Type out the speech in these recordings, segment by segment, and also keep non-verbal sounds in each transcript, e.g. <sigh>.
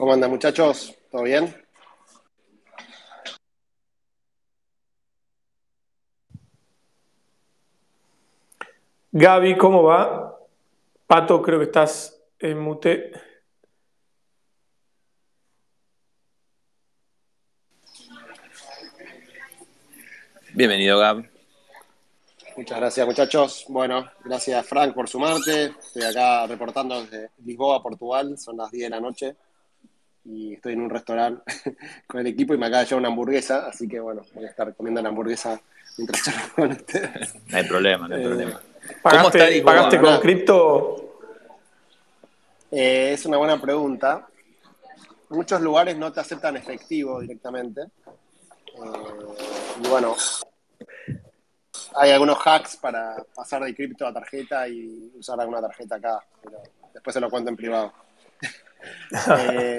¿Cómo andan muchachos? ¿Todo bien? Gaby, ¿cómo va? Pato, creo que estás en mute. Bienvenido, Gab. Muchas gracias, muchachos. Bueno, gracias, Frank, por sumarte. Estoy acá reportando desde Lisboa, Portugal. Son las 10 de la noche y estoy en un restaurante <laughs> con el equipo y me acaba de llevar una hamburguesa. Así que, bueno, voy a estar comiendo la hamburguesa mientras <laughs> charlo con ustedes. No hay problema, no hay Eh, problema. ¿Pagaste, está pagaste con Nada. cripto? Eh, es una buena pregunta. Muchos lugares no te aceptan efectivo directamente. Eh, y bueno, hay algunos hacks para pasar de cripto a tarjeta y usar alguna tarjeta acá, pero después se lo cuento en privado. <laughs> Eh,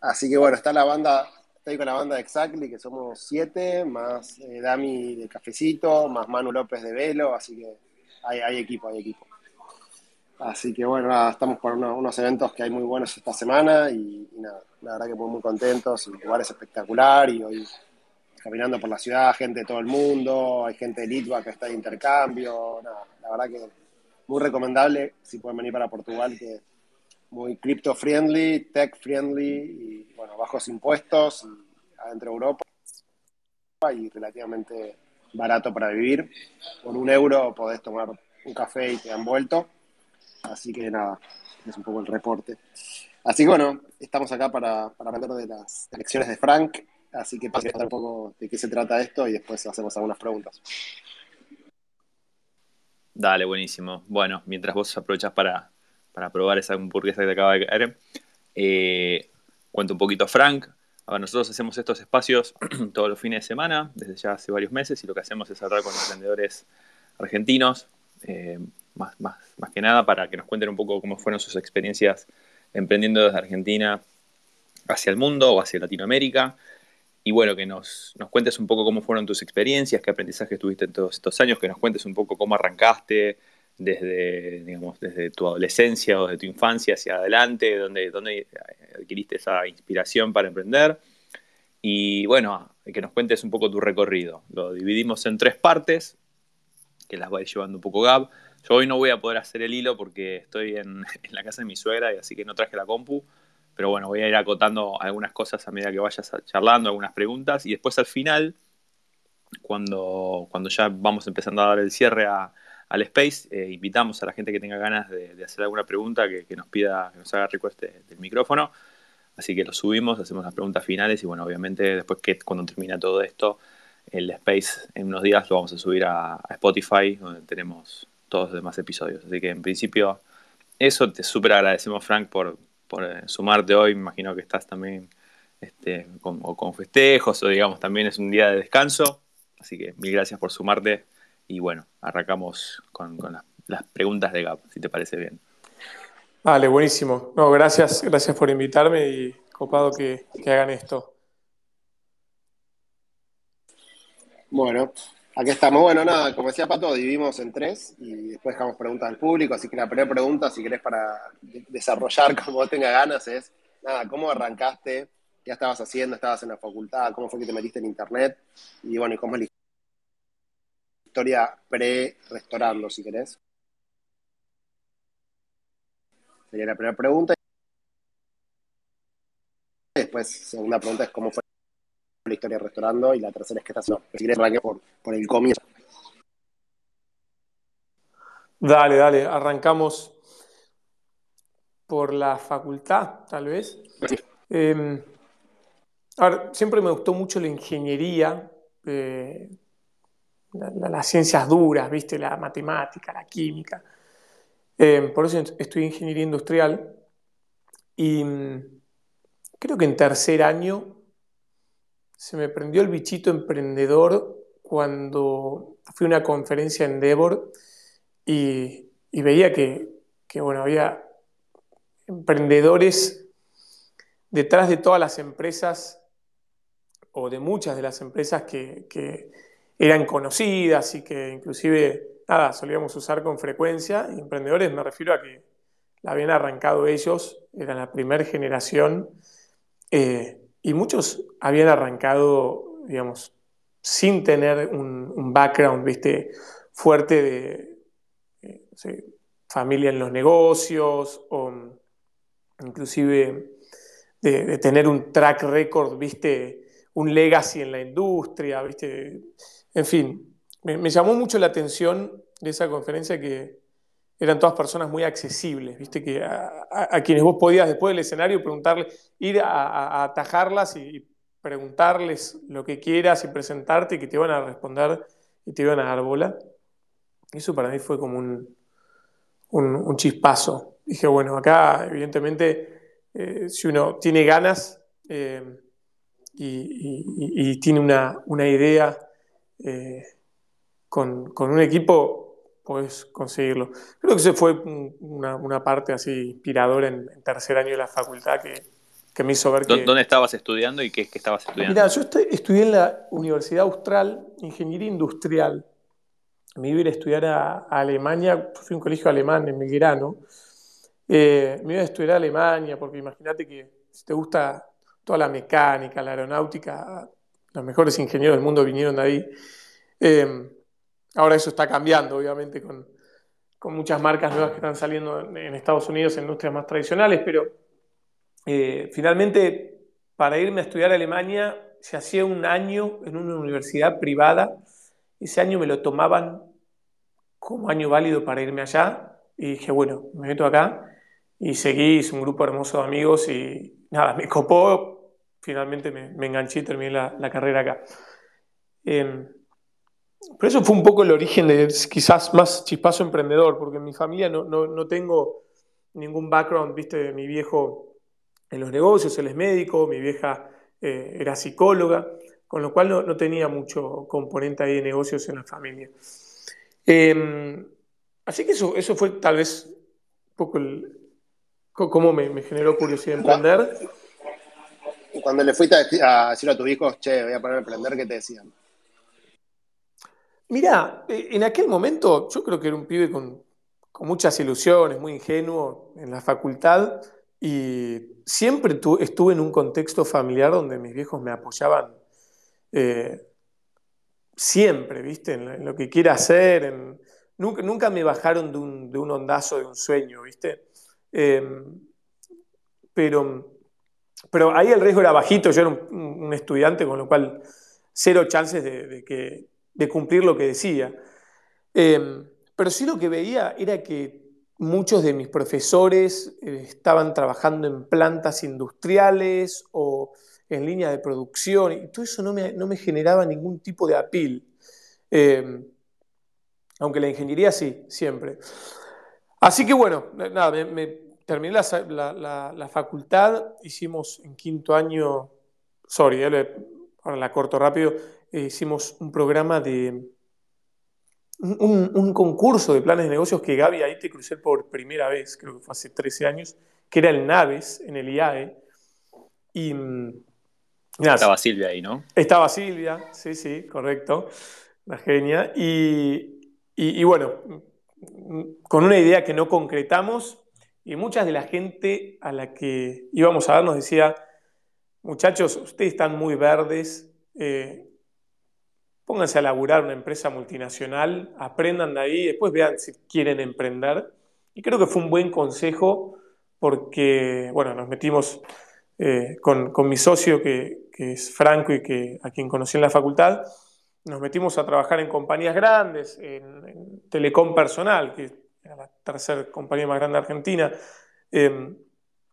así que bueno, está la banda, estoy con la banda de Exactly, que somos siete, más eh, Dami de Cafecito, más Manu López de Velo, así que hay, equipo, hay equipo. Así que bueno, estamos por uno- unos eventos que hay muy buenos esta semana y, nada, la verdad que muy, muy contentos, el lugar es espectacular y hoy caminando por la ciudad, gente de todo el mundo, hay gente de Litva que está de intercambio, nada, la verdad que muy recomendable si pueden venir para Portugal, que muy crypto friendly, tech friendly y bueno, bajos impuestos adentro de Europa y relativamente barato para vivir. Por un euro podés tomar un café y te han vuelto. Así que nada, es un poco el reporte. Así que bueno, estamos acá para, para hablar de las elecciones de Frank. Así que para un poco de qué se trata esto y después hacemos algunas preguntas. Dale, buenísimo. Bueno, mientras vos aprovechas para, para probar esa hamburguesa que te acaba de caer, eh, cuento un poquito Frank. A ver, nosotros hacemos estos espacios <clears throat> todos los fines de semana, desde ya hace varios meses, y lo que hacemos es hablar con emprendedores argentinos, eh, más, más, más que nada para que nos cuenten un poco cómo fueron sus experiencias emprendiendo desde Argentina hacia el mundo o hacia Latinoamérica. Y bueno, que nos, nos cuentes un poco cómo fueron tus experiencias, qué aprendizaje tuviste en todos estos años, que nos cuentes un poco cómo arrancaste desde, digamos, desde tu adolescencia o desde tu infancia hacia adelante, dónde, dónde adquiriste esa inspiración para emprender. Y bueno, que nos cuentes un poco tu recorrido. Lo dividimos en tres partes, que las va a ir llevando un poco Gab. Yo hoy no voy a poder hacer el hilo porque estoy en, <laughs> en la casa de mi suegra y así que no traje la compu. Pero bueno, voy a ir acotando algunas cosas a medida que vayas charlando, algunas preguntas. Y después al final, cuando, cuando ya vamos empezando a dar el cierre a, al space, eh, invitamos a la gente que tenga ganas de, hacer alguna pregunta que, nos pida, que nos haga request de, del micrófono. Así que lo subimos, hacemos las preguntas finales y bueno, obviamente después que cuando termina todo esto, el space en unos días lo vamos a subir a, a Spotify, donde tenemos todos los demás episodios. Así que en principio, eso te súper agradecemos, Frank, por, por eh, sumarte hoy. Me imagino que estás también este, con, o con festejos o digamos también es un día de descanso. Así que mil gracias por sumarte y bueno, arrancamos con, con las, las, preguntas de Gab, si te parece bien. Vale, buenísimo. No, gracias, gracias por invitarme y copado que, que hagan esto. Bueno, aquí estamos. Bueno, nada, como decía Pato, dividimos en tres y después dejamos preguntas al público. Así que la primera pregunta, si querés para desarrollar <laughs> como tenga ganas, es, nada, ¿cómo arrancaste? ¿Qué estabas haciendo? ¿Estabas en la facultad? ¿Cómo fue que te metiste en internet? Y bueno, ¿y cómo la historia pre-restaurando, si querés? Sería la primera pregunta. Después, segunda pregunta es cómo fue la historia restaurando. Y la tercera es qué estás haciendo. Si querés, arranque por, por el comienzo. Dale, dale, arrancamos por la facultad, tal vez. Eh, a ver, siempre me gustó mucho la ingeniería, eh, la, la, las ciencias duras, ¿viste? La matemática, la química. Eh, por eso estudié ingeniería industrial y mm, creo que en tercer año se me prendió el bichito emprendedor cuando fui a una conferencia en Endeavor y, veía que, bueno, había emprendedores detrás de todas las empresas o de muchas de las empresas que eran conocidas y que inclusive nada, solíamos usar con frecuencia. Emprendedores me refiero a que la habían arrancado ellos, eran la primera generación Eh, y muchos habían arrancado, digamos, sin tener un, background, viste, fuerte de eh, familia en los negocios o inclusive de, tener un track record, viste, un legacy en la industria, viste, en fin, me llamó mucho la atención de esa conferencia que eran todas personas muy accesibles, viste que a, quienes vos podías después del escenario preguntarle, ir a, atajarlas y preguntarles lo que quieras y presentarte y que te iban a responder y te iban a dar bola. Eso para mí fue como un, un, chispazo. Dije, bueno, acá evidentemente eh, si uno tiene ganas eh, y, tiene una, idea eh, con, con un equipo, puedes conseguirlo. Creo que esa fue una, parte así inspiradora en, tercer año de la facultad que, me hizo ver que... ¿Dónde estabas estudiando y qué, qué estabas estudiando? Mira, yo estudié en la Universidad Austral Ingeniería Industrial. Me iba a ir a estudiar a, Alemania, fui a un colegio alemán en Belgrano. Eh, me iba a estudiar a Alemania porque imagínate que si te gusta toda la mecánica, la aeronáutica, los mejores ingenieros del mundo vinieron de ahí. Eh, Ahora eso está cambiando, obviamente, con, muchas marcas nuevas que están saliendo en Estados Unidos en industrias más tradicionales, pero eh, finalmente para irme a estudiar a Alemania se hacía un año en una universidad privada, ese año me lo tomaban como año válido para irme allá. Y dije, bueno, me meto acá y seguí, hice un grupo hermoso de amigos y nada, me copó, finalmente me, enganché y terminé la, carrera acá. Em, pero eso fue un poco el origen de quizás más chispazo emprendedor, porque en mi familia no, tengo ningún background, viste, mi viejo en los negocios, él es médico, mi vieja eh, era psicóloga, con lo cual no, tenía mucho componente ahí de negocios en la familia. Em, así que eso, eso fue tal vez un poco el, cómo me, generó curiosidad emprender. Cuando le fuiste a decir a tus hijos, che, voy a poner a emprender, ¿qué te decían? Mirá, eh, en aquel momento yo creo que era un pibe con, muchas ilusiones, muy ingenuo en la facultad y siempre estuve en un contexto familiar donde mis viejos me apoyaban eh, siempre, ¿viste? En, lo que quiera hacer, nunca, me bajaron de un, ondazo, de un sueño, ¿viste? Em, pero, pero ahí el riesgo era bajito, yo era un, estudiante, con lo cual cero chances de que de cumplir lo que decía. Em, pero sí lo que veía era que muchos de mis profesores eh, estaban trabajando en plantas industriales o en línea de producción, y todo eso no me, generaba ningún tipo de apil. Em, aunque la ingeniería sí, siempre. Así que bueno, nada, me, terminé la, facultad, hicimos en quinto año, sorry, ahora la corto rápido, eh, hicimos un programa de un, concurso de planes de negocios que Gaby ahí te crucé por primera vez, creo que fue hace 13 años, que era el Naves en el IAE. Y, mm, estaba Silvia ahí, ¿no? Estaba Silvia, sí, sí, correcto, la genia. Y, y, bueno, con una idea que no concretamos y muchas de la gente a la que íbamos a ver nos decía, muchachos, ustedes están muy verdes, eh, pónganse a laburar una empresa multinacional, aprendan de ahí, después vean si quieren emprender. Y creo que fue un buen consejo porque, bueno, nos metimos eh, con, mi socio que, es Franco y que a quien conocí en la facultad, nos metimos a trabajar en compañías grandes, en, Telecom Personal, que era la tercera compañía más grande de Argentina, eh,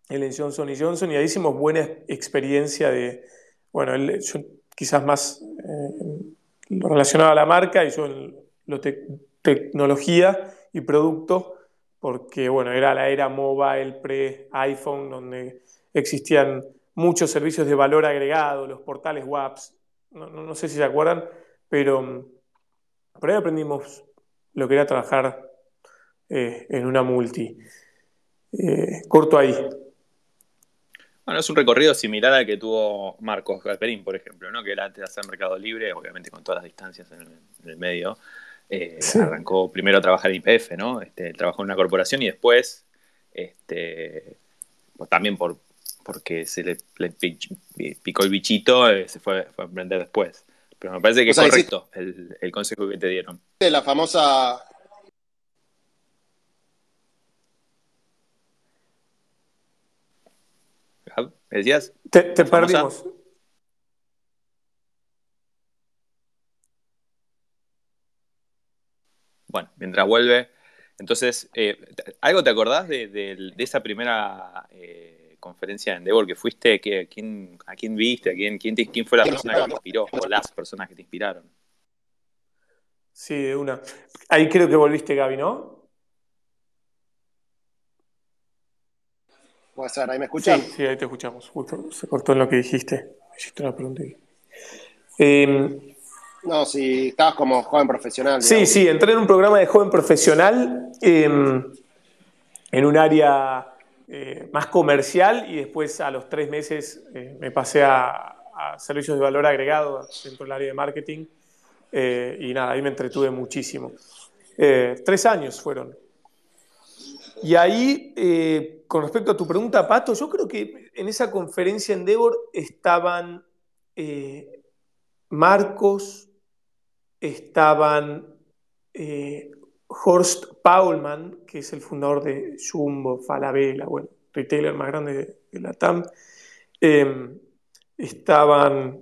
en Johnson Johnson, y ahí hicimos buena experiencia de, bueno, yo quizás más eh, relacionado a la marca y yo en lo tecnología y producto, porque bueno, era la era mobile pre-iPhone, donde existían muchos servicios de valor agregado, los portales WAPs, no, sé si se acuerdan, pero por ahí aprendimos lo que era trabajar eh, en una multi. Eh, corto ahí. Bueno, es un recorrido similar al que tuvo Marcos Galperín, por ejemplo, ¿no? que era antes de hacer Mercado Libre, obviamente con todas las distancias en el, medio. Eh, arrancó primero a trabajar en IPF, ¿no? Este, trabajó en una corporación y después, este, pues también por porque se le, picó el bichito, eh, se fue, a emprender después. Pero me parece que es correcto el, el, consejo que te dieron. La famosa. ¿Me decías? Te, perdimos. Bueno, mientras vuelve. Entonces, eh, ¿algo te acordás de, esa primera eh, conferencia de Endeavor que fuiste? ¿A quién, a quién viste? ¿A quién, quién, quién fue la persona que te inspiró? ¿O las personas que te inspiraron? Sí, de una. Ahí creo que volviste, Gaby, ¿no? Puede ser, ahí me escuchan. Sí, ahí te escuchamos. Justo se cortó en lo que dijiste. Hiciste una pregunta Eh, no, si estabas como joven profesional. Sí, sí, entré en un programa de joven profesional em, en un área eh, más comercial y después a los tres meses eh, me pasé a, servicios de valor agregado dentro del área de marketing eh, y nada, ahí me entretuve muchísimo. tres años fueron. Y ahí, con respecto a tu pregunta, Pato, yo creo que en esa conferencia en Devor estaban Marcos, estaban eh, Horst Paulman, que es el fundador de Jumbo, Falabella, bueno, retailer más grande de, la TAM, em, estaban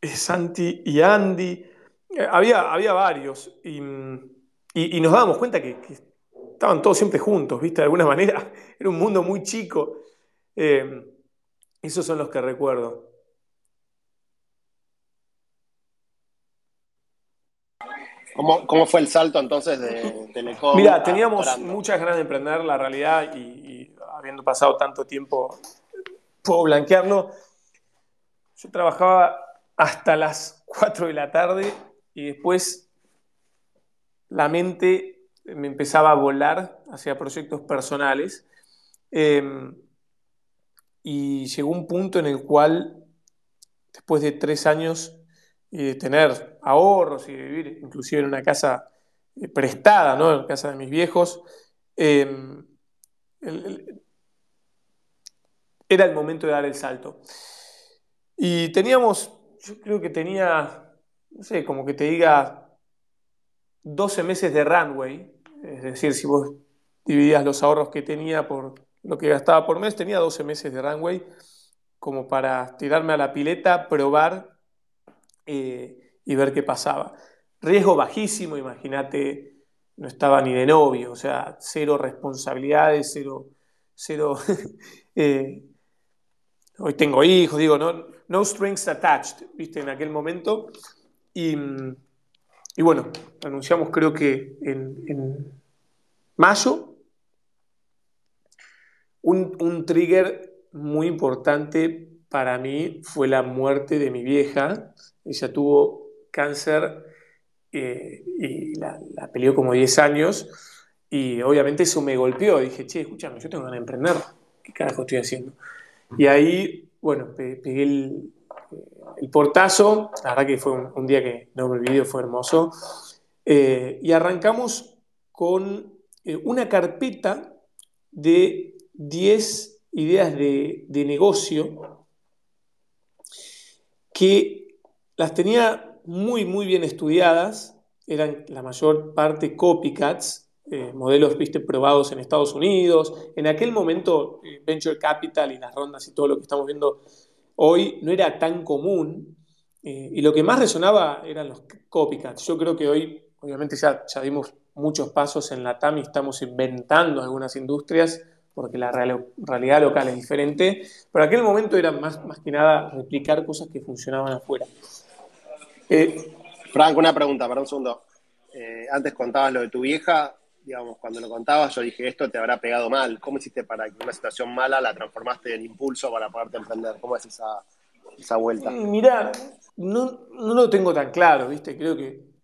eh, Santi y Andy, eh, había, había varios, y, nos dábamos cuenta que, estaban todos siempre juntos, ¿viste? De alguna <laughs> manera, era un mundo muy chico. Em, esos son los que recuerdo. ¿Cómo, fue el salto entonces de Telecom? Mira, teníamos muchas ganas de emprender la realidad y, habiendo pasado tanto tiempo, puedo blanquearlo. Yo trabajaba hasta las <laughs> 4 de la tarde y después la mente me empezaba a volar hacia proyectos personales. Em, y llegó un punto en el cual, después de tres años, y de tener ahorros y de vivir inclusive en una casa eh, prestada, ¿no? en la casa de mis viejos, em, era el momento de dar el salto. Y teníamos, yo creo que tenía, no sé, como que te diga 12 meses de runway, es decir, si vos dividías los ahorros que tenía por lo que gastaba por mes, tenía 12 meses de runway como para tirarme a la pileta, probar eh, y ver qué pasaba. Riesgo bajísimo, imagínate, no estaba ni de novio, o sea, cero responsabilidades, cero, cero <laughs> eh, hoy tengo hijos, digo, no, no strings attached, viste, en aquel momento. Y, bueno, anunciamos creo que en, mayo un, un, trigger muy importante para mí fue la muerte de mi vieja, ella tuvo cáncer eh, y la, peleó como 10 años y obviamente eso me golpeó. Dije, che, escúchame, yo tengo que emprender. ¿Qué carajo estoy haciendo? Y ahí, bueno, pegué el, portazo. La verdad que fue un, día que no me olvidé, fue hermoso. Eh, y arrancamos con eh, una carpeta de 10 ideas de, de negocio que las tenía muy, muy bien estudiadas, eran la mayor parte copycats, eh, modelos viste, probados en Estados Unidos. En aquel momento, Venture Capital y las rondas y todo lo que estamos viendo hoy no era tan común. Eh, y lo que más resonaba eran los copycats. Yo creo que hoy, obviamente, ya, ya dimos muchos pasos en la TAM y estamos inventando algunas industrias porque la realidad local es diferente, pero en aquel momento era más, más que nada replicar cosas que funcionaban afuera. Eh, Frank, una pregunta, para un segundo. Eh, antes contabas lo de tu vieja, digamos, cuando lo contabas yo dije, esto te habrá pegado mal. ¿Cómo hiciste para que una situación mala la transformaste en impulso para poderte emprender? ¿Cómo es esa, esa vuelta? Mm, Mirá, no, no, lo tengo tan claro, ¿viste? Creo que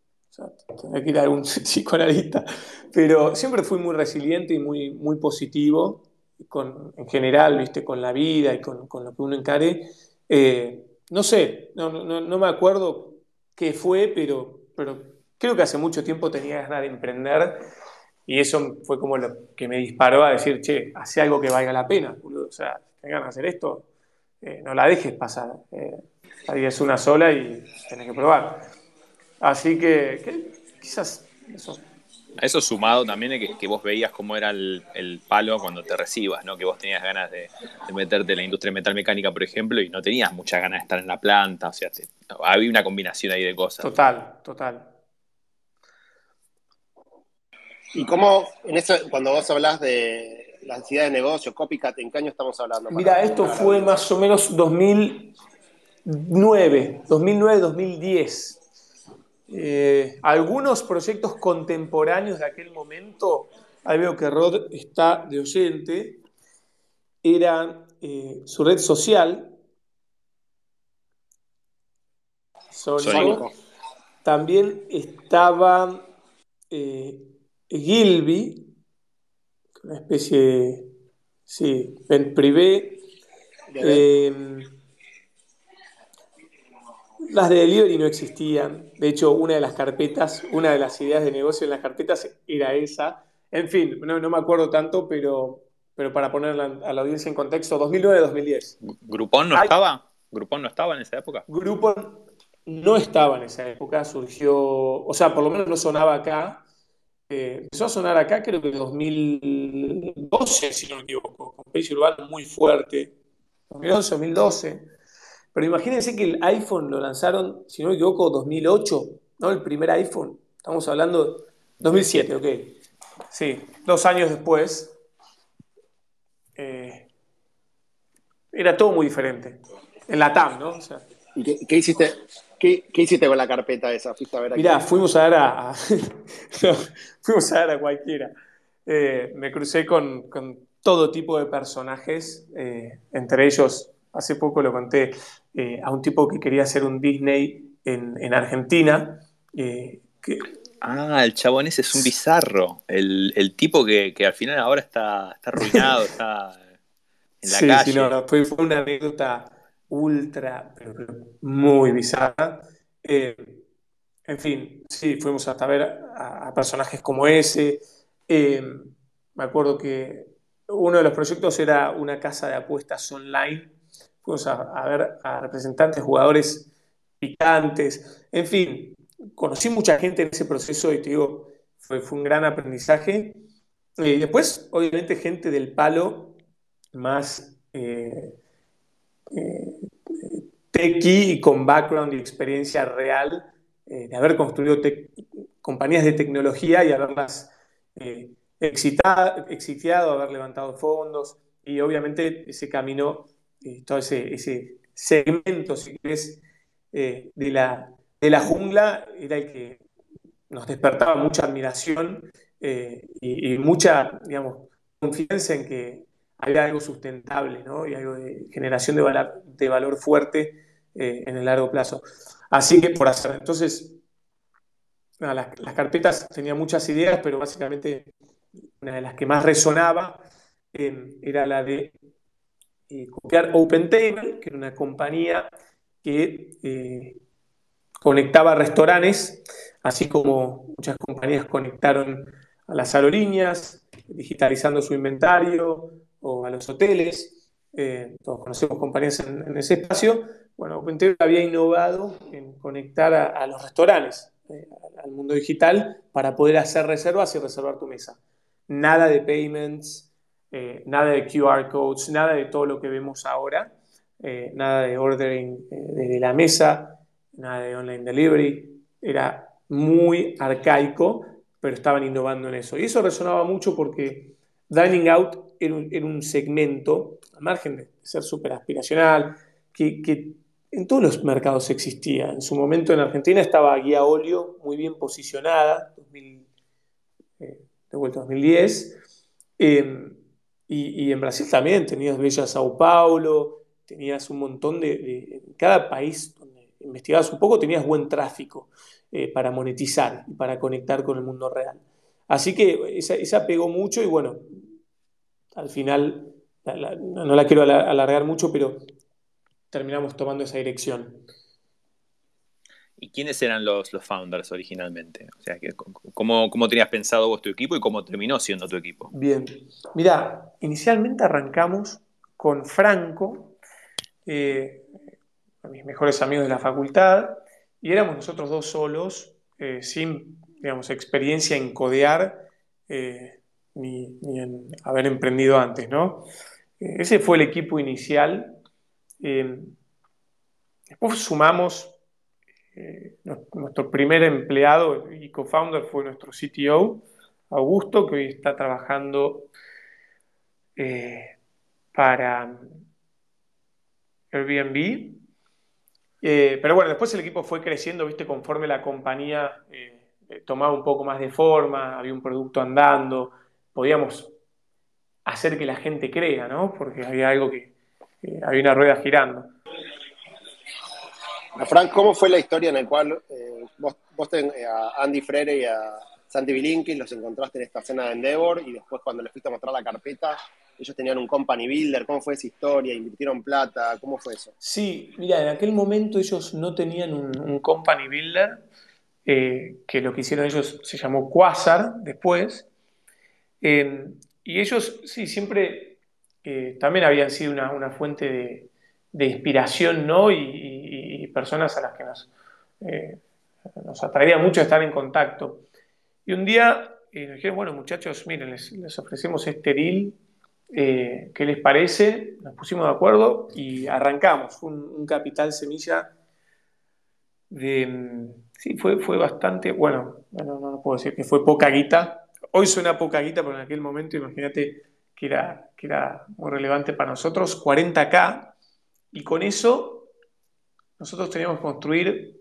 o que ir a algún <laughs> psicoanalista, pero siempre fui muy resiliente y muy, muy positivo con, en general, ¿viste? Con la vida y con, con lo que uno encare. Eh, no sé, no, no, no me acuerdo qué fue, pero, pero creo que hace mucho tiempo tenía ganas de emprender y eso fue como lo que me disparó a decir, che, hace algo que valga la pena, O sea, tenés ganas de hacer esto, eh, no la dejes pasar. Eh, ahí es una sola y tenés que probar. Así que, quizás eso. A eso sumado también es que, vos veías cómo era el, palo cuando te recibas, ¿no? Que vos tenías ganas de, meterte en la industria metal mecánica, por ejemplo, y no tenías muchas ganas de estar en la planta. O sea, había una combinación ahí de cosas. Total, total. ¿Y cómo, en eso, cuando vos hablas de la ansiedad de negocio, copycat, ¿en qué año estamos hablando? Mira, esto fue más o menos 2009, 2009-2010. Eh, algunos proyectos contemporáneos de aquel momento, ahí veo que Rod está de oyente, era eh, su red social, También estaba eh, Gilby, una especie de, sí, en privé. Em, las de delivery no existían. De hecho, una de las carpetas, una de las ideas de negocio en las carpetas era esa. En fin, no, me acuerdo tanto, pero, pero para poner a la audiencia en contexto, 2009-2010. ¿Grupón no estaba? ¿Grupón no estaba en esa época? Grupón no estaba en esa época, surgió, o sea, por lo menos no sonaba acá. Eh, empezó a sonar acá creo que en 2012, si no me equivoco, con Pace Urbano muy fuerte, 2011, 2012. Pero imagínense que el iPhone lo lanzaron, si no me equivoco, 2008, ¿no? El primer iPhone. Estamos hablando 2007, ok. Sí, dos años después. Eh, era todo muy diferente. En la TAM, ¿no? ¿Y qué hiciste? ¿Qué, hiciste con la carpeta esa? ¿Fuiste a ver Mirá, fuimos a ver a, <laughs> fuimos a ver a cualquiera. Eh, me crucé con, todo tipo de personajes, eh, entre ellos, hace poco lo conté, eh, a un tipo que quería hacer un Disney en, Argentina. Ah, el chabón ese es un bizarro. El, tipo que, al final ahora está, está arruinado, <laughs> está en la calle. Sí, no, fue, fue una anécdota ultra, muy bizarra. Eh, en fin, sí, fuimos hasta ver a, personajes como ese. Eh, me acuerdo que uno de los proyectos era una casa de apuestas online. Fuimos a, ver a representantes, jugadores picantes. En fin, conocí mucha gente en ese proceso y te digo, fue, un gran aprendizaje. Y después, obviamente, gente del palo más eh, eh, tequi y con background y experiencia real eh, de haber construido compañías de tecnología y haberlas eh, excitado, haber levantado fondos. Y obviamente ese camino, todo ese, segmento, si de, la, de la jungla era el que nos despertaba mucha admiración y, y, mucha, digamos, confianza en que había algo sustentable ¿no? y algo de generación de, valor, fuerte eh, en el largo plazo. Así que por hacer, entonces, las, carpetas tenían muchas ideas, pero básicamente una de las que más resonaba eh, era la de eh, copiar OpenTable, que era una compañía que conectaba restaurantes, así como muchas compañías conectaron a las aerolíneas, digitalizando su inventario, o a los hoteles, eh, todos conocemos compañías en, ese espacio, bueno, OpenTable había innovado en conectar a, los restaurantes, eh, al mundo digital, para poder hacer reservas y reservar tu mesa. Nada de payments, eh, nada de QR codes, nada de todo lo que vemos ahora, nada de ordering desde la mesa, nada de online delivery, era muy arcaico, pero estaban innovando en eso. Y eso resonaba mucho porque Dining Out era un, segmento, al margen de ser súper aspiracional, que, en todos los mercados existía. En su momento en Argentina estaba Guía Olio muy bien posicionada, 2000, eh, de vuelta 2010, em, y, en Brasil también tenías Bella Sao Paulo, tenías un montón de, en cada país donde investigabas un poco tenías buen tráfico eh, para monetizar y para conectar con el mundo real. Así que esa, esa pegó mucho y bueno, al final, no la quiero alargar mucho, pero terminamos tomando esa dirección. ¿Y quiénes eran los, los founders originalmente? O sea, ¿cómo, ¿cómo, tenías pensado vos tu equipo y cómo terminó siendo tu equipo? Bien, mira, inicialmente arrancamos con Franco, eh, mis mejores amigos de la facultad, y éramos nosotros dos solos, eh, sin, digamos, experiencia en codear eh, ni, en haber emprendido antes, ¿no? ese fue el equipo inicial. después sumamos nuestro primer empleado y co-founder fue nuestro CTO, Augusto, que hoy está trabajando para Airbnb. Eh, pero bueno, después el equipo fue creciendo, viste, conforme la compañía eh, eh, tomaba un poco más de forma, había un producto andando, podíamos hacer que la gente crea, ¿no? Porque había algo que, había una rueda girando. Frank, ¿cómo fue la historia en la cual vos, vos a Andy Frere y a Santi Bilinkis los encontraste en esta cena de Endeavor y después cuando les fuiste a mostrar la carpeta, ellos tenían un company builder, ¿cómo fue esa historia? ¿Invirtieron plata? ¿Cómo fue eso? Sí, mira, en aquel momento ellos no tenían un, company builder, eh, que lo que hicieron ellos se llamó Quasar después, eh, y ellos sí, siempre eh, también habían sido una, fuente de, inspiración, ¿no? Y, personas a las que nos, nos atraería mucho estar en contacto. Y un día nos dijeron, bueno muchachos, miren, les, les ofrecemos este deal eh, ¿Qué les parece? Nos pusimos de acuerdo y arrancamos. Fue un, capital semilla de... Mm, sí, fue, fue bastante... Bueno, no, no, puedo decir que fue poca guita. Hoy suena poca guita, pero en aquel momento imagínate que era, que era muy relevante para nosotros. 40K. Y con eso nosotros teníamos que construir...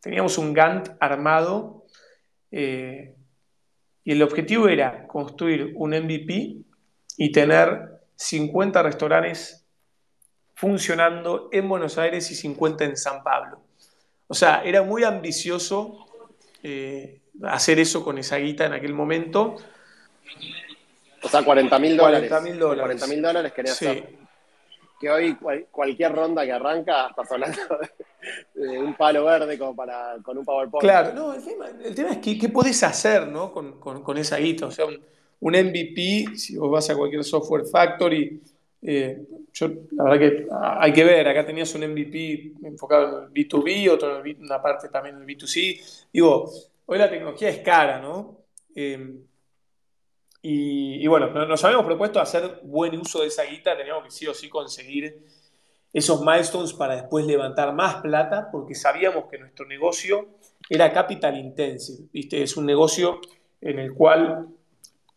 Teníamos un Gantt armado eh, y el objetivo era construir un MVP y tener 50 restaurantes funcionando en Buenos Aires y 50 en San Pablo. O sea, era muy ambicioso eh, hacer eso con esa guita en aquel momento. O sea, 40 mil dólares. 40 mil dólares. 40 mil dólares quería hacer. Que hoy cualquier ronda que arranca estás hablando <laughs> de, un palo verde como para, con un PowerPoint. Claro, no, el tema, es que, qué podés hacer ¿no? con, con, esa guita. O sea, un MVP, si vos vas a cualquier software factory, eh, yo, la verdad que hay que ver, acá tenías un MVP enfocado en el B2B, otro en una parte también en el B2C. Digo, hoy la tecnología es cara, ¿no? Eh, y, bueno, nos habíamos propuesto hacer buen uso de esa guita, teníamos que sí o sí conseguir esos milestones para después levantar más plata, porque sabíamos que nuestro negocio era capital intensive, ¿viste? Es un negocio en el cual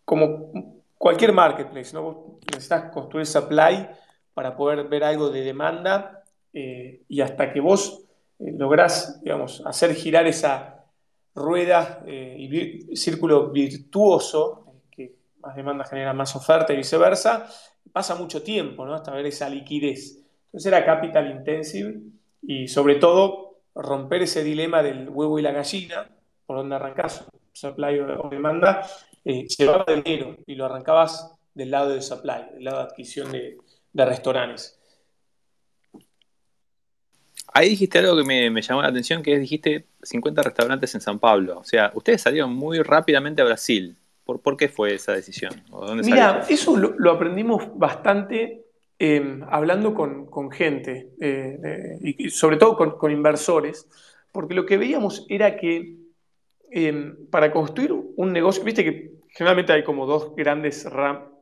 como cualquier marketplace, ¿no? necesitas construir supply para poder ver algo de demanda eh, y hasta que vos eh, lográs, digamos, hacer girar esa rueda eh, y círculo virtuoso, que más demanda genera más oferta y viceversa, pasa mucho tiempo, ¿no? Hasta ver esa liquidez. Entonces era capital intensive y sobre todo romper ese dilema del huevo y la gallina, por donde arrancás, supply o demanda, eh, llevaba dinero y lo arrancabas del lado de supply, del lado de adquisición de, restaurantes. Ahí dijiste algo que me, llamó la atención, que es, dijiste 50 restaurantes en San Pablo. O sea, ustedes salieron muy rápidamente a Brasil. ¿Por, qué fue esa decisión? Mira, eso lo, aprendimos bastante em, hablando con, gente, eh, y sobre todo con, inversores, porque lo que veíamos era que em, para construir un negocio, viste que generalmente hay como dos grandes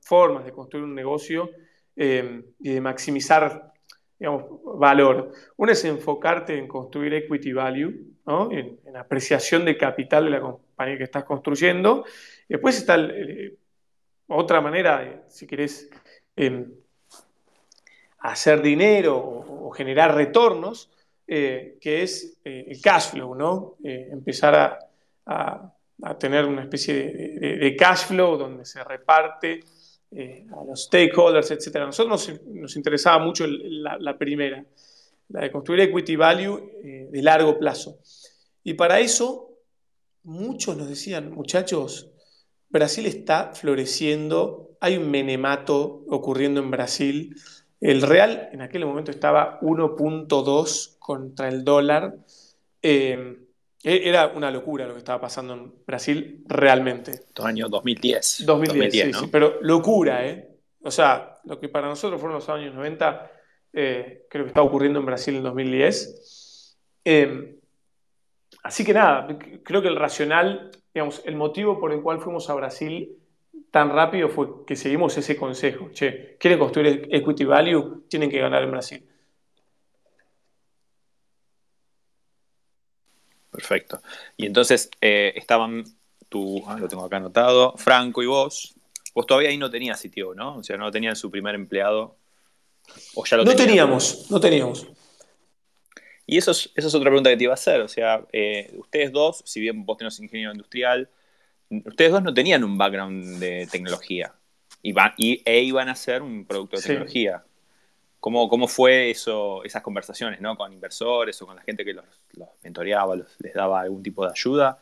formas de construir un negocio eh, y de maximizar valor. Una es enfocarte en construir equity value, en, apreciación de capital de la compañía que estás construyendo. después está otra manera, si querés, hacer dinero o, generar retornos, eh, que es eh, el cash flow, ¿no? empezar a a tener una especie de, cash flow donde se reparte eh, a los stakeholders, etc. A nosotros nos, interesaba mucho la, primera, la de construir equity value eh, de largo plazo. Y para eso, muchos nos decían, muchachos, Brasil está floreciendo, hay un menemato ocurriendo en Brasil. El real en aquel momento estaba 1.2 contra el dólar. Eh, era una locura lo que estaba pasando en Brasil realmente. Año 2010. 2010, sí, sí, pero locura, ¿eh? O sea, lo que para nosotros fueron los años 90, eh, creo que está ocurriendo en Brasil en 2010. Em, así que nada, creo que el racional, digamos, el motivo por el cual fuimos a Brasil tan rápido fue que seguimos ese consejo. Che, quieren construir equity value, tienen que ganar en Brasil. Perfecto. Y entonces eh, estaban, tú, ah, lo tengo acá anotado, Franco y vos, Vos todavía ahí no tenías sitio, ¿no? O sea, no tenían su primer empleado. ¿O ya lo no teníamos, no teníamos. Y eso es, eso es otra pregunta que te iba a hacer. O sea, eh, ustedes dos, si bien vos tenés ingeniero industrial, ustedes dos no tenían un background de tecnología. y, e iban a hacer un producto de tecnología. ¿Cómo, ¿Cómo, fue eso, esas conversaciones ¿no? con inversores o con la gente que los, mentoreaba, les daba algún tipo de ayuda?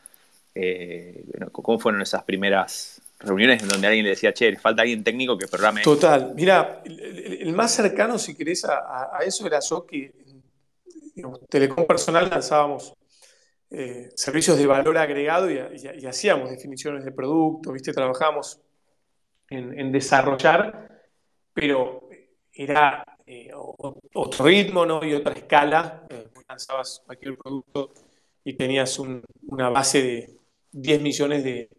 Eh, ¿Cómo fueron esas primeras reuniones en donde alguien le decía, che, falta alguien técnico que programe. Total. Mira, el, más cercano, si querés, a, eso era yo que en Telecom Personal lanzábamos eh, servicios de valor agregado y, hacíamos definiciones de producto, ¿viste? Trabajamos en, desarrollar, pero era eh, otro ritmo ¿no? y otra escala. Eh, lanzabas cualquier producto y tenías una base de 10 millones de,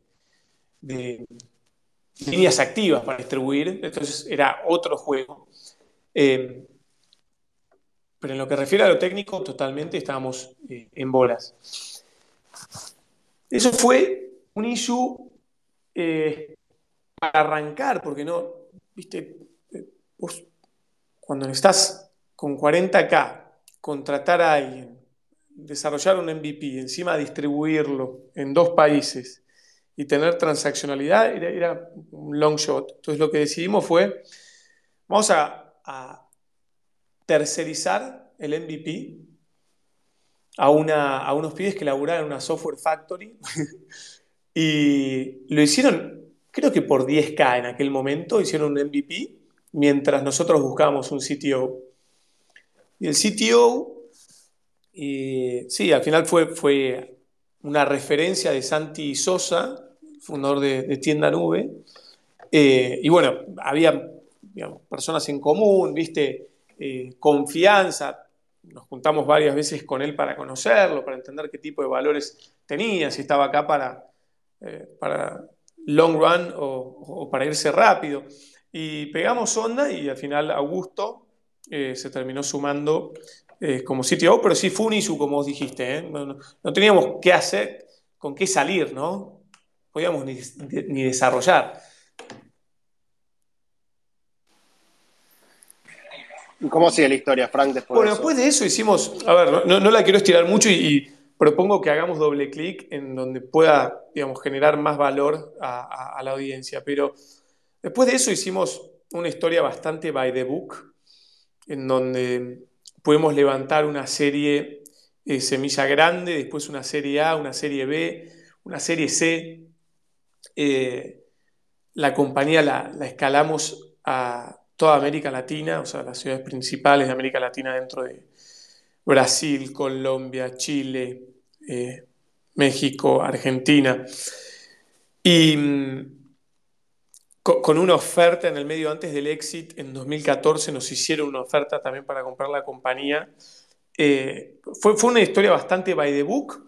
líneas activas para distribuir, entonces era otro juego. Eh, pero en lo que refiere a lo técnico, totalmente estábamos eh, en bolas. Eso fue un issue para arrancar, porque no, viste, vos cuando estás con 40K, contratar a alguien, desarrollar un MVP, encima distribuirlo en dos países, y tener transaccionalidad era, un long shot. Entonces lo que decidimos fue, vamos a, tercerizar el MVP a, unos pibes que laburaban en una software factory <laughs> y lo hicieron, creo que por 10K en aquel momento, hicieron un MVP mientras nosotros buscábamos un CTO. Y el CTO, sí, al final fue, fue una referencia de Santi Sosa, fundador de, Tienda Nube. Eh, y bueno, había personas en común, viste, eh, confianza. Nos juntamos varias veces con él para conocerlo, para entender qué tipo de valores tenía, si estaba acá para, eh, para long run o, para irse rápido. Y pegamos onda y al final Augusto se terminó sumando como CTO, pero sí fue un issue, como vos dijiste. No, no, teníamos qué hacer, con qué salir, ¿no? podíamos ni, desarrollar. ¿Y cómo sigue la historia, Frank, después Bueno, después de eso hicimos, a ver, no, la quiero estirar mucho y, propongo que hagamos doble clic en donde pueda, digamos, generar más valor a, la audiencia, pero después de eso hicimos una historia bastante by the book, en donde podemos levantar una serie eh, semilla grande, después una serie A, una serie B, una serie C, eh, la compañía la, escalamos a toda América Latina, o sea, las ciudades principales de América Latina dentro de Brasil, Colombia, Chile, eh, México, Argentina. Y mm, con, una oferta en el medio antes del exit, en 2014 nos hicieron una oferta también para comprar la compañía. Eh, fue, fue, una historia bastante by the book.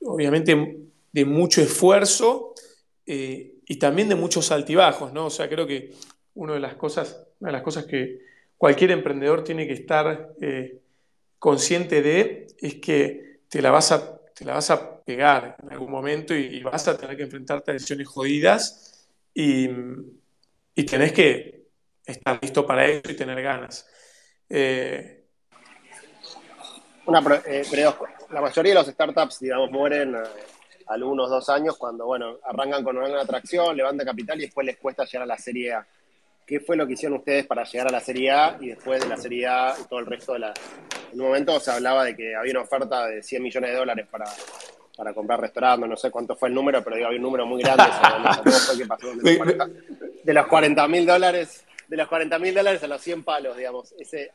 obviamente de mucho esfuerzo eh, y también de muchos altibajos, ¿no? O sea, creo que una de las cosas, una de las cosas que cualquier emprendedor tiene que estar eh, consciente de es que te la vas a, te la vas a pegar en algún momento y, vas a tener que enfrentarte a decisiones jodidas y, y, tenés que estar listo para eso y tener ganas. Eh, una, la mayoría de los startups, digamos, mueren algunos dos años cuando, bueno, arrancan con una atracción, levantan capital y después les cuesta llegar a la Serie A. ¿Qué fue lo que hicieron ustedes para llegar a la Serie A y después de la Serie A y todo el resto de la... En un momento se hablaba de que había una oferta de 100 millones de dólares para, para comprar restaurantes, no sé cuánto fue el número, pero digo, había un número muy grande. <laughs> De los 40 mil dólares, de los 40 mil dólares a los 100 palos, digamos, ese,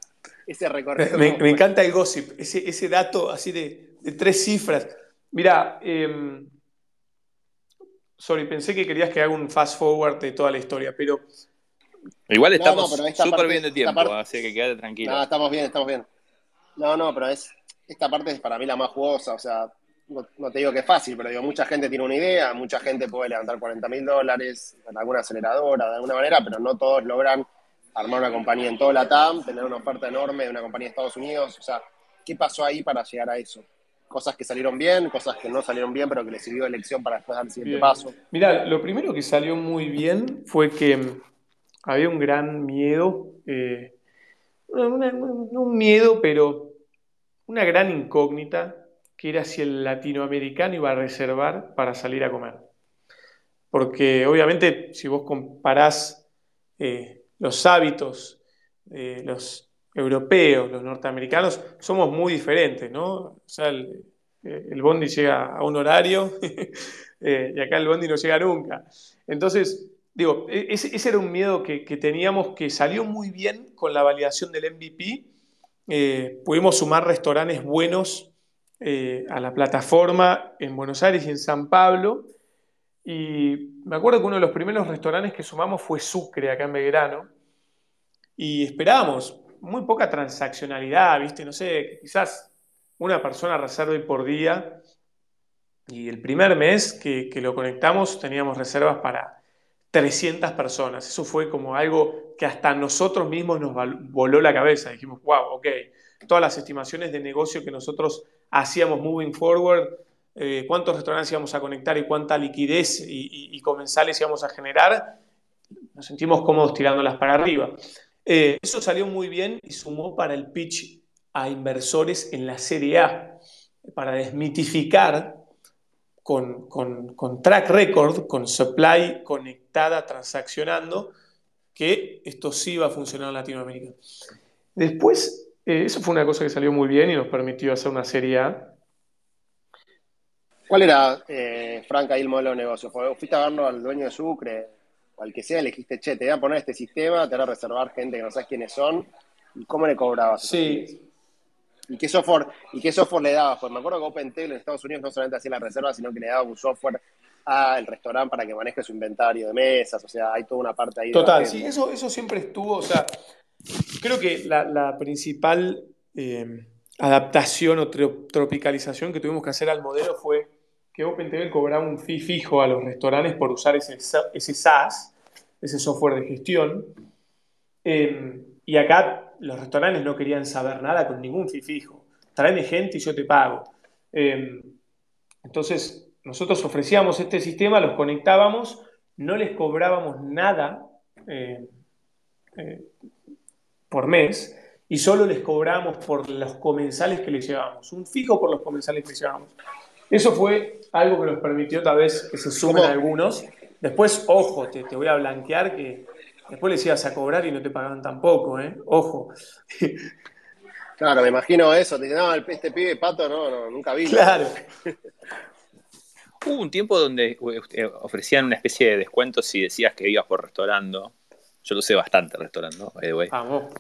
ese recorrido. Me, encanta el gossip, ese, ese dato así de, de tres cifras. Mira, eh, sorry, pensé que querías que haga un fast forward de toda la historia, pero Igual estamos súper bien de tiempo, así que quédate tranquilo. No, estamos bien, estamos bien. No, no, pero es esta parte es para mí la más jugosa, o sea, no, te digo que es fácil, pero digo, mucha gente tiene una idea, mucha gente puede levantar 40 mil dólares en alguna aceleradora de alguna manera, pero no todos logran armar una compañía en toda la TAM, tener una oferta enorme de una compañía de Estados Unidos, o sea, ¿qué pasó ahí para llegar a eso? Cosas que salieron bien, cosas que no salieron bien, pero que le sirvió de lección para después dar el siguiente paso. Mira, lo primero que salió muy bien fue que mm, había un gran miedo, eh, no un miedo, pero una gran incógnita que era si el latinoamericano iba a reservar para salir a comer. Porque obviamente si vos comparás eh, los hábitos de los europeos, los norteamericanos, somos muy diferentes, ¿no? O sea, el, el bondi llega a un horario <laughs> eh, y acá el bondi no llega nunca. Entonces, digo, e, ese, era un miedo que, teníamos que salió muy bien con la validación del MVP. Eh, pudimos sumar restaurantes buenos eh, a la plataforma en Buenos Aires y en San Pablo. Y me acuerdo que uno de los primeros restaurantes que sumamos fue Sucre, acá en Belgrano. Y esperábamos muy poca transaccionalidad, ¿viste? No sé, quizás una persona reserve por día. Y el primer mes que, que lo conectamos teníamos reservas para 300 personas. Eso fue como algo que hasta nosotros mismos nos voló la cabeza. Dijimos, wow, ok, todas las estimaciones de negocio que nosotros hacíamos moving forward, eh, cuántos restaurantes íbamos a conectar y cuánta liquidez y, comensales íbamos a generar, nos sentimos cómodos tirándolas para arriba. Eh, eso salió muy bien y sumó para el pitch a inversores en la Serie A, para desmitificar con, con, track record, con supply conectada, transaccionando, que esto sí va a funcionar en Latinoamérica. Después, eh, eso fue una cosa que salió muy bien y nos permitió hacer una serie A. ¿Cuál era, eh, Frank, ahí el modelo de negocio? Fuiste a verlo al dueño de Sucre, o al que sea, le dijiste, che, te voy a poner este sistema, te voy a reservar gente que no sabes quiénes son. ¿Y cómo le cobrabas? Sí. ¿Y qué software, y qué software le dabas? Pues me acuerdo que OpenTable en Estados Unidos no solamente hacía la reserva, sino que le daba un software al restaurante para que maneje su inventario de mesas, o sea, hay toda una parte ahí. Total, sí, eso, eso siempre estuvo, o sea, Creo que la, principal eh, adaptación o tropicalización que tuvimos que hacer al modelo fue que OpenTV cobraba un fee fijo a los restaurantes por usar ese, ese SaaS, ese software de gestión. Em, y acá los restaurantes no querían saber nada con ningún fee fijo. Traeme gente y yo te pago. Em, entonces, nosotros ofrecíamos este sistema, los conectábamos, no les cobrábamos nada eh, eh, por mes y solo les cobramos por los comensales que les llevamos, un fijo por los comensales que les llevamos. Eso fue algo que nos permitió tal vez que se sumen algunos. Después, ojo, te, te, voy a blanquear que después les ibas a cobrar y no te pagaban tampoco, ¿eh? Ojo. Claro, me imagino eso. Te no, este pibe pato no, no nunca vi. Claro. Hubo un tiempo donde eh, ofrecían una especie de descuento si decías que ibas por restaurando. Yo lo sé bastante restaurante, ¿no?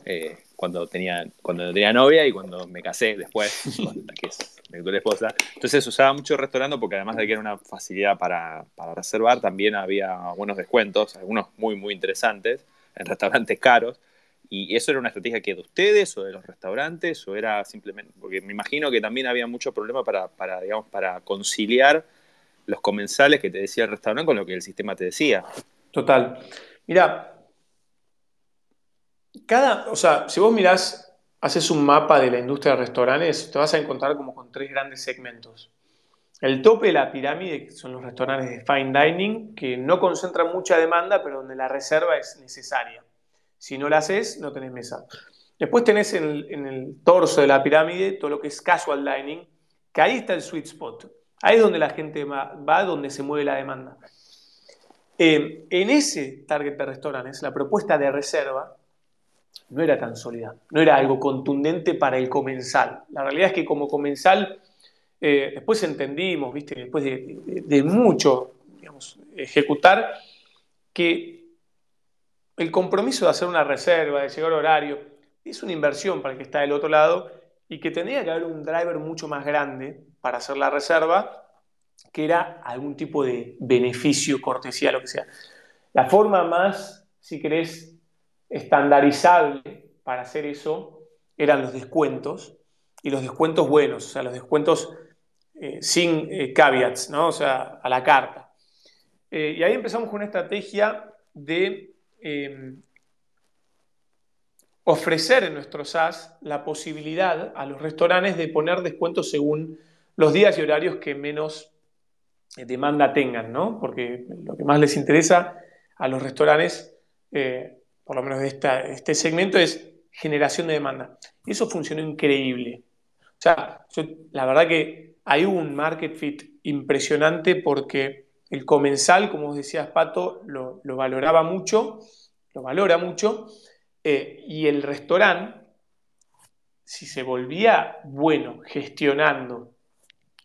Eh, cuando tenía cuando tenía novia y cuando me casé después, <laughs> que es mi actual esposa. Entonces usaba mucho restaurante porque además de que era una facilidad para, reservar, también había buenos descuentos, algunos muy, muy interesantes, en restaurantes caros. ¿Y eso era una estrategia que de ustedes o de los restaurantes o era simplemente, porque me imagino que también había mucho problema para, para, digamos, para conciliar los comensales que te decía el restaurante con lo que el sistema te decía? Total. Mira, cada, o sea, si vos mirás, haces un mapa de la industria de restaurantes, te vas a encontrar como con tres grandes segmentos. El tope de la pirámide, son los restaurantes de fine dining, que no concentran mucha demanda, pero donde la reserva es necesaria. Si no la haces, no tenés mesa. Después tenés en el, torso de la pirámide todo lo que es casual dining, que ahí está el sweet spot. Ahí es donde la gente va, va donde se mueve la demanda. Eh, en ese target de restaurantes, la propuesta de reserva no era tan sólida, no era algo contundente para el comensal. La realidad es que como comensal, eh, después entendimos, ¿viste? después de, mucho ejecutar, que el compromiso de hacer una reserva, de llegar al horario, es una inversión para el que está del otro lado y que tendría que haber un driver mucho más grande para hacer la reserva, que era algún tipo de beneficio, cortesía, lo que sea. La forma más, si querés, estandarizable para hacer eso eran los descuentos y los descuentos buenos, o sea, los descuentos eh, sin eh, caveats, ¿no? O sea, a la carta. Eh, y ahí empezamos con una estrategia de em, ofrecer en nuestro SaaS la posibilidad a los restaurantes de poner descuentos según los días y horarios que menos demanda tengan, ¿no? Porque lo que más les interesa a los restaurantes, por lo menos de este segmento, es generación de demanda. Y eso funcionó increíble. O sea, la verdad que hay un market fit impresionante porque el comensal, como decías, Pato, lo, valoraba mucho, lo valora mucho, eh, y el restaurante, si se volvía bueno gestionando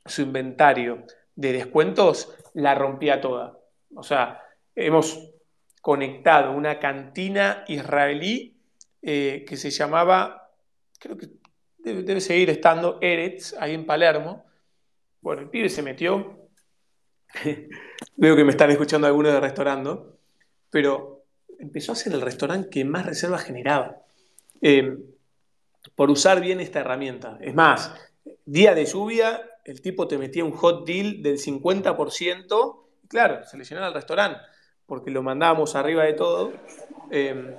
su inventario de descuentos, la rompía toda. O sea, hemos conectado una cantina israelí eh, que se llamaba, creo que debe, seguir estando Eretz, ahí en Palermo. Bueno, el pibe se metió. <laughs> Veo que me están escuchando algunos de restaurando, pero empezó a ser el restaurante que más reservas generaba. Eh, por usar bien esta herramienta. Es más, día de lluvia, el tipo te metía un hot deal del 50%, claro, se le llenaba el restaurante, porque lo mandábamos arriba de todo. Eh,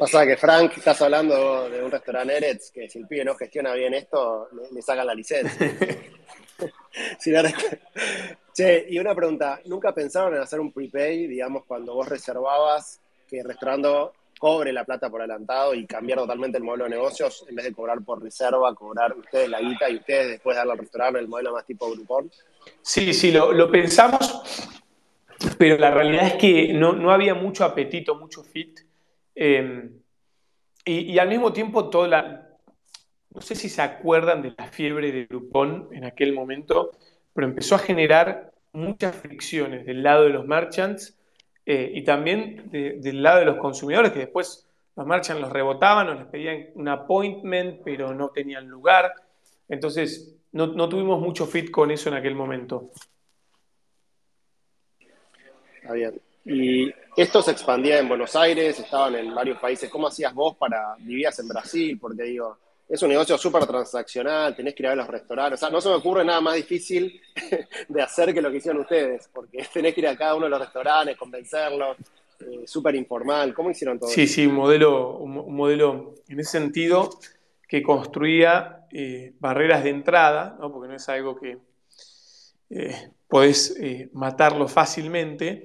Pasa que Frank, estás hablando de un restaurante Eretz, que si el pibe no gestiona bien esto, le, sacan la licencia. <laughs> che, y una pregunta, ¿nunca pensaron en hacer un prepay, digamos, cuando vos reservabas que el restaurante cobre la plata por adelantado y cambiar totalmente el modelo de negocios, en vez de cobrar por reserva, cobrar ustedes la guita y ustedes después darle al restaurante el modelo más tipo grupón? Sí, sí, lo, pensamos, pero la realidad es que no, no había mucho apetito, mucho fit Em, y, al mismo tiempo, toda la. No sé si se acuerdan de la fiebre de Groupon en aquel momento, pero empezó a generar muchas fricciones del lado de los merchants eh, y también del lado de los consumidores, que después los merchants los rebotaban o les pedían un appointment, pero no tenían lugar. Entonces, no, no tuvimos mucho fit con eso en aquel momento. Está bien. Y esto se expandía en Buenos Aires, estaban en varios países. ¿Cómo hacías vos para, vivías en Brasil? Porque digo, es un negocio súper transaccional, tenés que ir a ver los restaurantes. O sea, no se me ocurre nada más difícil <laughs> de hacer que lo que hicieron ustedes, porque <laughs> tenés que ir a cada uno de los restaurantes, convencerlos, eh, súper informal. ¿Cómo hicieron todo sí, eso? Sí, sí, un modelo, un modelo en ese sentido que construía eh, barreras de entrada, ¿no? porque no es algo que eh, podés matarlo fácilmente.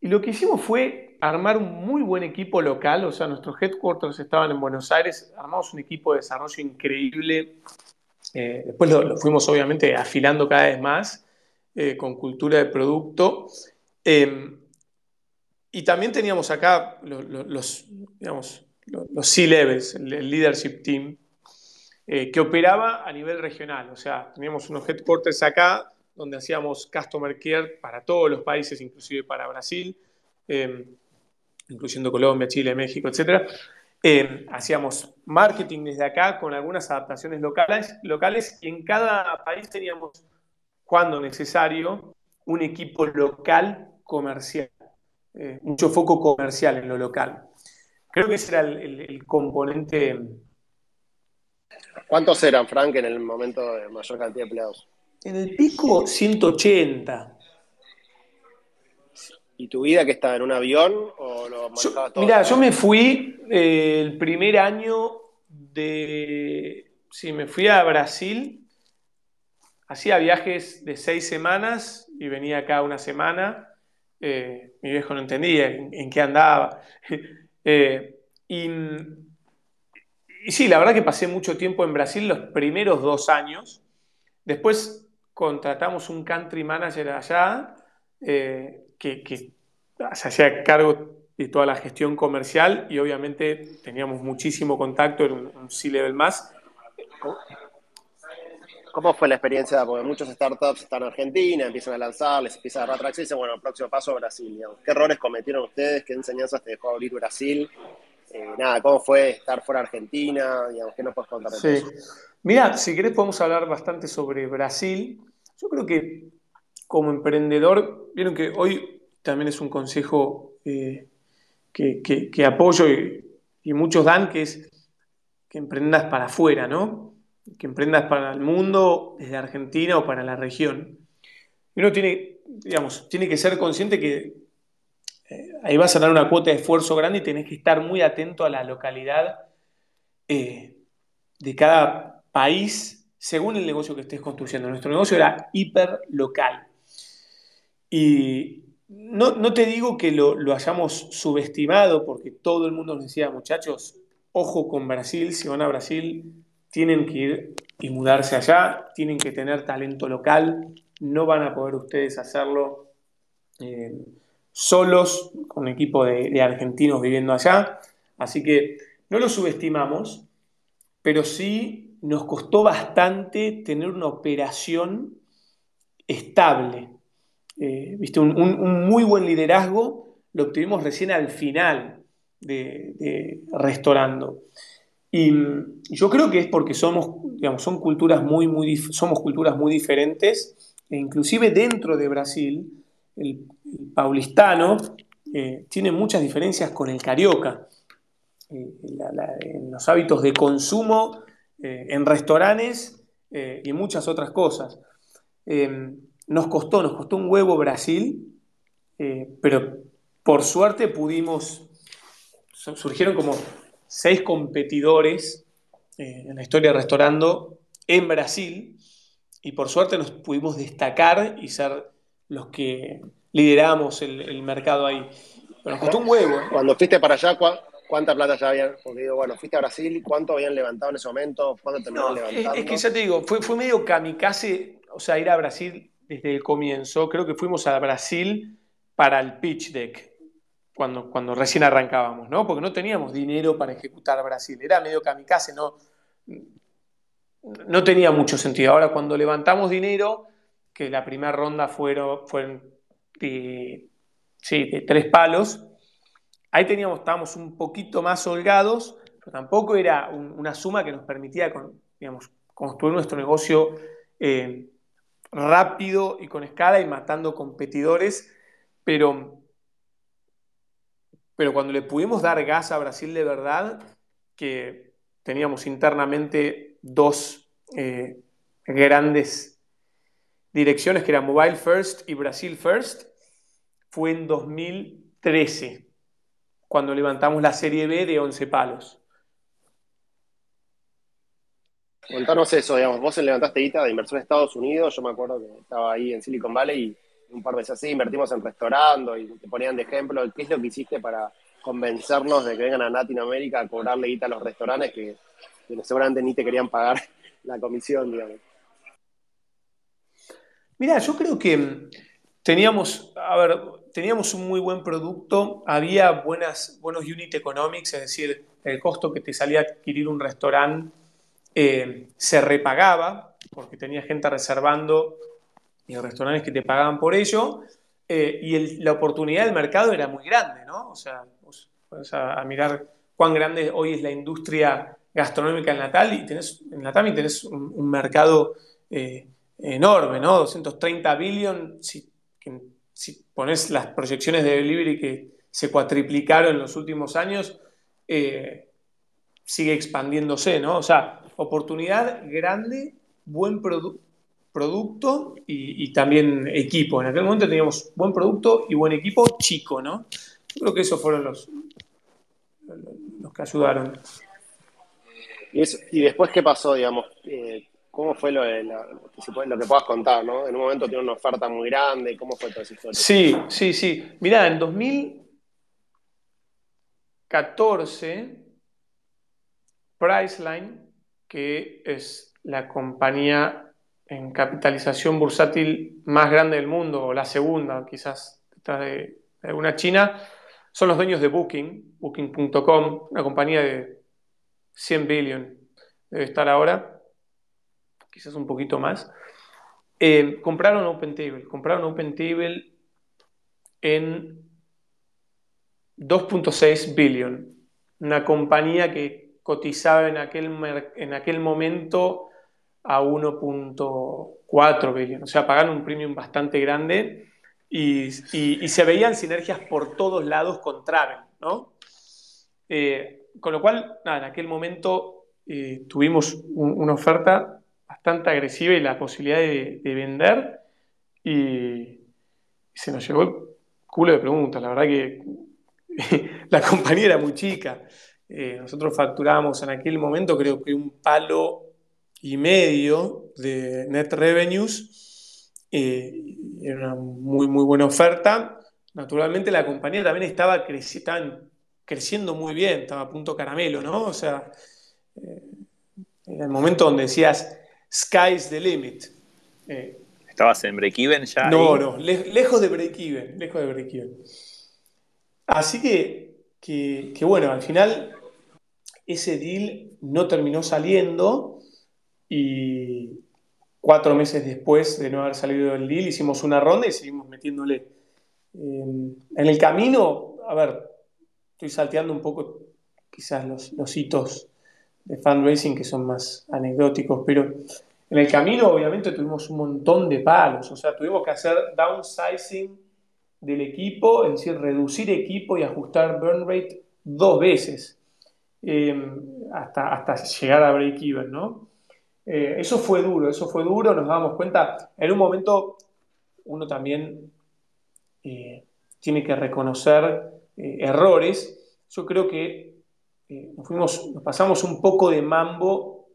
Y lo que hicimos fue armar un muy buen equipo local, o sea, nuestros headquarters estaban en Buenos Aires, armamos un equipo de desarrollo increíble, eh, después lo, fuimos obviamente afilando cada vez más eh, con cultura de producto. Em, y también teníamos acá los, digamos, los C-Levels, el, leadership team, eh, que operaba a nivel regional. O sea, teníamos unos headquarters acá donde hacíamos Customer Care para todos los países, inclusive para Brasil, em, incluyendo Colombia, Chile, México, etc. Em, hacíamos marketing desde acá con algunas adaptaciones locales, locales y en cada país teníamos, cuando necesario, un equipo local comercial, eh, mucho foco comercial en lo local. Creo que ese era el componente. ¿Cuántos eran, Frank, en el momento de mayor cantidad de empleados? En el pico, 180. ¿Y tu vida que estaba en un avión o lo todo? Mira, yo me fui eh, el primer año de. Sí, me fui a Brasil. Hacía viajes de seis semanas y venía acá una semana. Eh, mi viejo no entendía en, qué andaba. <laughs> Eh, y, y sí, la verdad que pasé mucho tiempo en Brasil los primeros dos años. Después contratamos un country manager allá eh, que, se hacía cargo de toda la gestión comercial y obviamente teníamos muchísimo contacto en un, C-level más. ¿Cómo fue la experiencia? Porque muchos startups están en Argentina, empiezan a lanzar, les empieza a dar atracción y dicen, bueno, próximo paso Brasil. ¿Qué errores cometieron ustedes? ¿Qué enseñanzas te dejó abrir Brasil? Eh, nada, ¿cómo fue estar fuera de Argentina? ¿Qué nos puedes contar de sí. Mira, si querés podemos hablar bastante sobre Brasil. Yo creo que como emprendedor, vieron que hoy también es un consejo eh, que, apoyo y, muchos dan, que es que emprendas para afuera, ¿no? Que emprendas para el mundo, desde Argentina o para la región. Y uno tiene, digamos, tiene que ser consciente que ahí vas a dar una cuota de esfuerzo grande y tenés que estar muy atento a la localidad eh, de cada país según el negocio que estés construyendo. Nuestro negocio era hiper local. Y no, te digo que lo, hayamos subestimado, porque todo el mundo nos decía, muchachos, ojo con Brasil, si van a Brasil, tienen que ir y mudarse allá, tienen que tener talento local, no van a poder ustedes hacerlo eh, solos, con un equipo de, argentinos viviendo allá. Así que no lo subestimamos, pero sí nos costó bastante tener una operación estable. Eh, ¿viste? Un, muy buen liderazgo lo obtuvimos recién al final de, Restaurando. Y yo creo que es porque somos, digamos, son culturas muy, muy, somos culturas muy diferentes, e inclusive dentro de Brasil, el, paulistano eh, tiene muchas diferencias con el carioca. Eh, en los hábitos de consumo, en restaurantes y muchas otras cosas. Nos costó, nos costó un huevo Brasil, eh, pero por suerte pudimos, surgieron como seis competidores eh, en la historia de Restaurando en Brasil y por suerte nos pudimos destacar y ser los que lideramos el, mercado ahí. Pero nos costó un huevo. ¿eh? Cuando fuiste para allá, ¿cuánta plata ya habían? Porque digo, bueno, fuiste a Brasil, ¿cuánto habían levantado en ese momento? ¿Cuándo terminaron levantando? Es, que ya te digo, fue, fue medio kamikaze, o sea, ir a Brasil desde el comienzo. Creo que fuimos a Brasil para el pitch deck, cuando, cuando recién arrancábamos, ¿no? Porque no teníamos dinero para ejecutar Brasil. Era medio kamikaze, no, no tenía mucho sentido. Ahora, cuando levantamos dinero, que la primera ronda fueron, fueron de, tres palos, ahí teníamos, estábamos un poquito más holgados, pero tampoco era una suma que nos permitía construir nuestro negocio eh, rápido y con escala y matando competidores, pero, pero cuando le pudimos dar gas a Brasil de verdad, que teníamos internamente dos eh, grandes direcciones, que eran Mobile First y Brasil First, fue en 2013, cuando levantamos la serie B de 11 palos. Contanos eso, digamos, vos levantaste guita de inversión en Estados Unidos, yo me acuerdo que estaba ahí en Silicon Valley y un par de veces así, invertimos en restaurando y te ponían de ejemplo, ¿qué es lo que hiciste para convencernos de que vengan a Latinoamérica a cobrarle guita a los restaurantes que, seguramente ni te querían pagar <laughs> la comisión, digamos? Mira, yo creo que teníamos, a ver, teníamos un muy buen producto, había buenas, buenos unit economics, es decir, el costo que te salía adquirir un restaurante eh, se repagaba, porque tenía gente reservando y restaurantes que te pagaban por ello, eh, y la oportunidad del mercado era muy grande, ¿no? O sea, vas a, mirar cuán grande hoy es la industria gastronómica en Natal y tenés, en Natal y tenés un, mercado eh, enorme, ¿no? 230 billion, si pones las proyecciones de delivery que se cuatriplicaron en los últimos años, sigue expandiéndose, ¿no? O sea, oportunidad grande, buen producto y, también equipo. En aquel momento teníamos buen producto y buen equipo chico, ¿no? Yo creo que esos fueron los, los que ayudaron. ¿Y, después qué pasó, digamos? Eh, ¿Cómo fue lo, lo, que puedas contar, ¿no? En un momento tiene una oferta muy grande, ¿cómo fue toda esa historia? Sí, sí, sí. Mirá, en 2014, Priceline que es la compañía en capitalización bursátil más grande del mundo, o la segunda, quizás detrás de, alguna China, son los dueños de Booking, Booking.com, una compañía de 100 billion, debe estar ahora, quizás un poquito más. Eh, compraron OpenTable, compraron OpenTable en 2.6 billion, una compañía que cotizaba en aquel, en aquel momento a 1.4 billones, o sea, pagaron un premium bastante grande y, se veían sinergias por todos lados con Travel. ¿no? Eh, con lo cual, nada, en aquel momento eh, tuvimos una oferta bastante agresiva y la posibilidad de, vender y, se nos llegó el culo de preguntas. La verdad que <laughs> la compañía era muy chica. Eh, nosotros facturábamos en aquel momento creo que un palo y medio de net revenues. era una muy, muy buena oferta. Naturalmente la compañía también estaba creciendo, muy bien, estaba a punto caramelo, ¿no? O sea, eh, en el momento donde decías, sky's the limit. Eh, ¿Estabas en break-even ya? No, no, lejos de break-even, lejos de break-even. Así que, que, bueno, al final ese deal no terminó saliendo y cuatro meses después de no haber salido del deal hicimos una ronda y seguimos metiéndole. Eh, en el camino, a ver, estoy salteando un poco quizás los, hitos de fundraising que son más anecdóticos, pero en el camino obviamente tuvimos un montón de palos, o sea, tuvimos que hacer downsizing del equipo, es decir, reducir equipo y ajustar burn rate dos veces em, hasta, hasta llegar a break even, ¿no? Eh, eso fue duro, eso fue duro, nos damos cuenta, en un momento uno también eh, tiene que reconocer eh, errores, yo creo que eh, nos, fuimos, pasamos un poco de mambo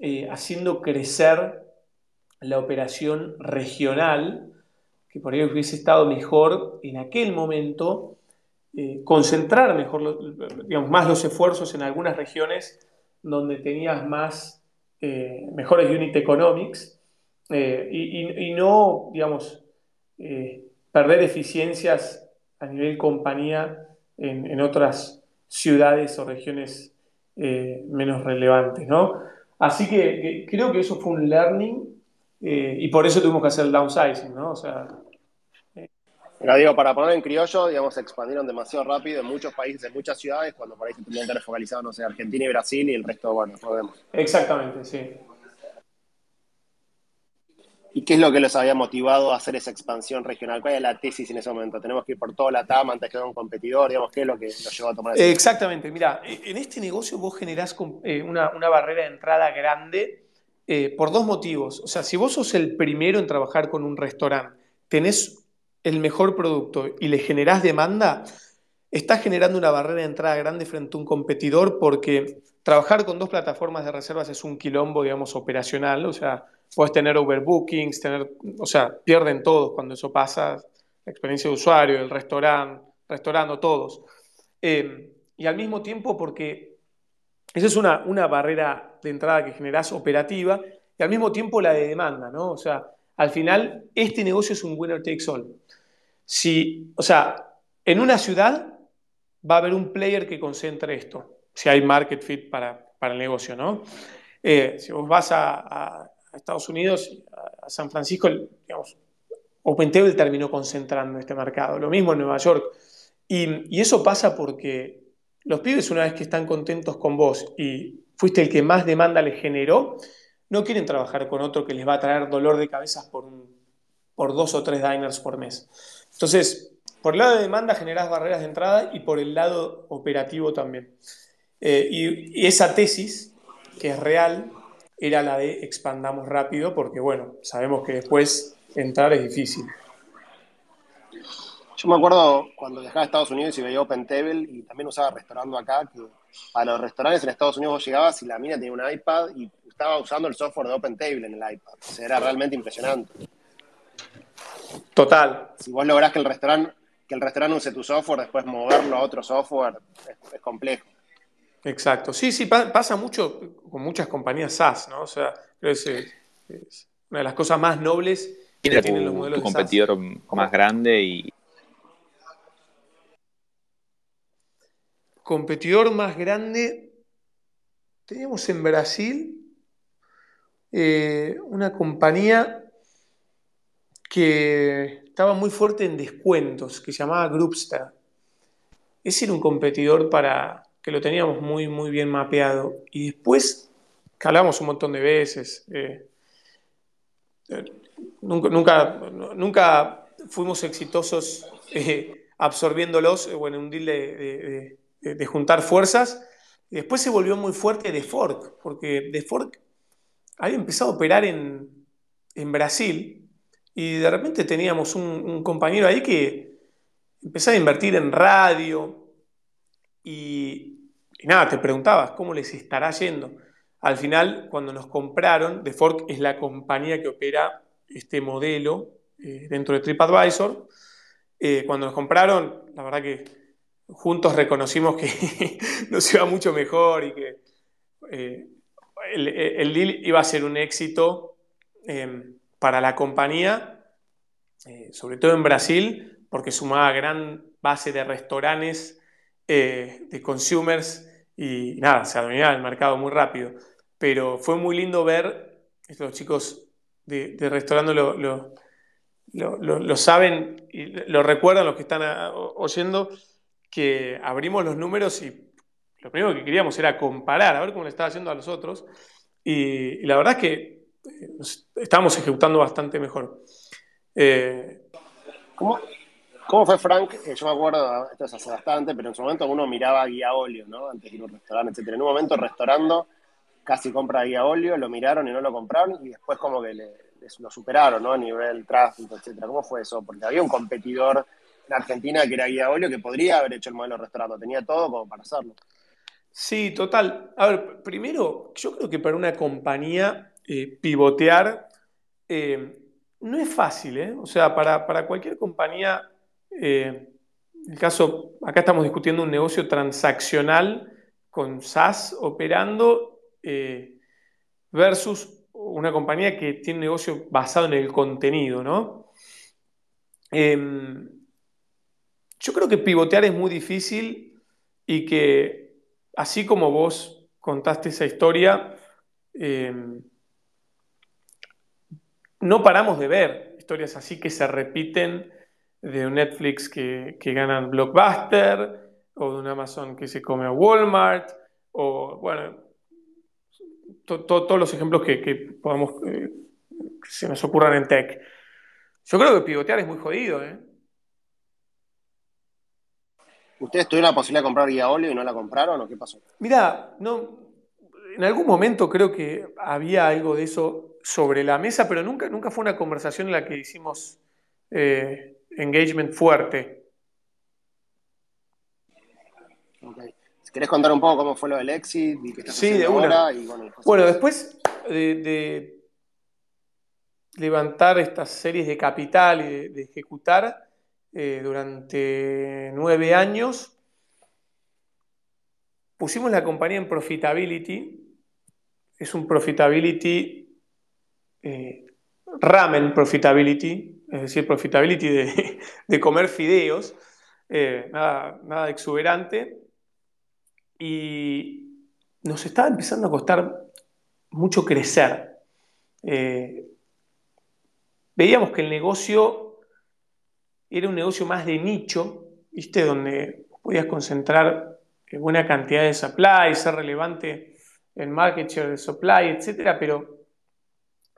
eh, haciendo crecer la operación regional, que por ahí hubiese estado mejor en aquel momento, concentrar mejor, digamos, más los esfuerzos en algunas regiones donde tenías más, mejores unit economics y, y, no, digamos, perder eficiencias a nivel compañía en, otras ciudades o regiones eh, menos relevantes, ¿no? Así que, creo que eso fue un learning eh, y por eso tuvimos que hacer el downsizing, ¿no? O sea... Digo, para poner en criollo, digamos, se expandieron demasiado rápido en muchos países, en muchas ciudades, cuando por ahí se tendrían que haber focalizado, no sé, Argentina y Brasil y el resto, bueno, podemos. Exactamente, sí. ¿Y qué es lo que los había motivado a hacer esa expansión regional? ¿Cuál es la tesis en ese momento? ¿Tenemos que ir por toda la TAM antes que un competidor? Digamos, ¿Qué es lo que los llevó a tomar esa Exactamente. Mira, en este negocio vos generás eh, una, barrera de entrada grande eh, por dos motivos. O sea, si vos sos el primero en trabajar con un restaurante, tenés el mejor producto y le generás demanda, estás generando una barrera de entrada grande frente a un competidor porque trabajar con dos plataformas de reservas es un quilombo, digamos, operacional. O sea, puedes tener overbookings, tener, o sea, pierden todos cuando eso pasa, la experiencia de usuario, el restaurante, restaurante, todos. Eh, y al mismo tiempo porque esa es una, una barrera de entrada que generas operativa y al mismo tiempo la de demanda, ¿no? O sea, al final este negocio es un winner takes all. Si, o sea, en una ciudad va a haber un player que concentre esto, si hay market fit para, para el negocio, ¿no? Eh, si vos vas a Estados Unidos, a San Francisco, digamos, OpenTable terminó concentrando este mercado. Lo mismo en Nueva York. Y, eso pasa porque los pibes, una vez que están contentos con vos y fuiste el que más demanda les generó, no quieren trabajar con otro que les va a traer dolor de cabezas por, por dos o tres diners por mes. Entonces, por el lado de demanda generás barreras de entrada y por el lado operativo también. Eh, y, y, esa tesis, que es real, era la de expandamos rápido, porque bueno, sabemos que después entrar es difícil. Yo me acuerdo cuando viajaba a Estados Unidos y veía OpenTable y también usaba restaurando acá, que a los restaurantes en Estados Unidos vos llegabas y la mina tenía un iPad y estaba usando el software de OpenTable en el iPad. O sea, era realmente impresionante. Total. Si vos lográs que el restaurante que el restaurante use tu software, después moverlo a otro software, es complejo. Exacto. Sí, sí, pasa mucho con muchas compañías SaaS, ¿no? O sea, creo que es, una de las cosas más nobles que tienen los modelos tu competidor más grande y... Competidor más grande, teníamos en Brasil eh, una compañía que estaba muy fuerte en descuentos, que se llamaba Groupster. Ese era un competidor para, que lo teníamos muy, muy bien mapeado. Y después, que hablamos un montón de veces, eh, eh, nunca, nunca, nunca, fuimos exitosos eh, absorbiéndolos, bueno, en un deal de, juntar fuerzas. Después se volvió muy fuerte de Fork, porque de Fork había empezado a operar en, Brasil y de repente teníamos un, compañero ahí que empezaba a invertir en radio y, y nada, te preguntabas cómo les estará yendo. Al final, cuando nos compraron, The Fork es la compañía que opera este modelo eh, dentro de TripAdvisor. Eh, cuando nos compraron, la verdad que juntos reconocimos que <laughs> nos iba mucho mejor y que eh, el, deal iba a ser un éxito em, para la compañía, sobre todo en Brasil, porque sumaba gran base de restaurantes, de consumers y nada, se dominaba el mercado muy rápido. Pero fue muy lindo ver, los chicos de, restaurando lo, lo, saben y lo recuerdan los que están oyendo, que abrimos los números y lo primero que queríamos era comparar, a ver cómo le estaba haciendo a los otros. Y, la verdad es que eh, estábamos ejecutando bastante mejor. Eh, ¿Cómo, ¿Cómo fue Frank? Eh, yo me acuerdo, esto es hace bastante, pero en su momento uno miraba guía óleo, ¿no? Antes de ir a un restaurante, etc. En un momento restaurando, casi compra guía óleo, lo miraron y no lo compraron, y después como que lo superaron, ¿no? A nivel tráfico, etc. ¿Cómo fue eso? Porque había un competidor en Argentina que era guía óleo que podría haber hecho el modelo restaurante, tenía todo como para hacerlo. Sí, total. A ver, primero, yo creo que para una compañía eh, pivotear eh, no es fácil, ¿eh? O sea, para, para cualquier compañía eh, el caso, acá estamos discutiendo un negocio transaccional con SaaS operando eh, versus una compañía que tiene un negocio basado en el contenido, ¿no? Em, yo creo que pivotear es muy difícil y que así como vos contaste esa historia, em, no paramos de ver historias así que se repiten de un Netflix que, que ganan Blockbuster, o de un Amazon que se come a Walmart, o bueno, todos los ejemplos que, que podamos, eh, se nos ocurran en tech. Yo creo que pivotear es muy jodido, ¿eh? ¿Ustedes tuvieron la posibilidad de comprar guía óleo y no la compraron o qué pasó? Mira, no, en algún momento creo que había algo de eso sobre la mesa, pero nunca, nunca fue una conversación en la que hicimos eh, engagement fuerte. Si querés contar un poco cómo fue lo del exit sí, de una. bueno, después de, levantar estas series de capital y de, ejecutar eh, durante nueve años, pusimos la compañía en profitability. Es un profitability, eh, ramen profitability, es decir, profitability de, comer fideos, eh, nada, exuberante. Y nos estaba empezando a costar mucho crecer. Eh, veíamos que el negocio era un negocio más de nicho, ¿viste? Donde podías concentrar buena cantidad de supply, ser relevante en market share de supply, etcétera, pero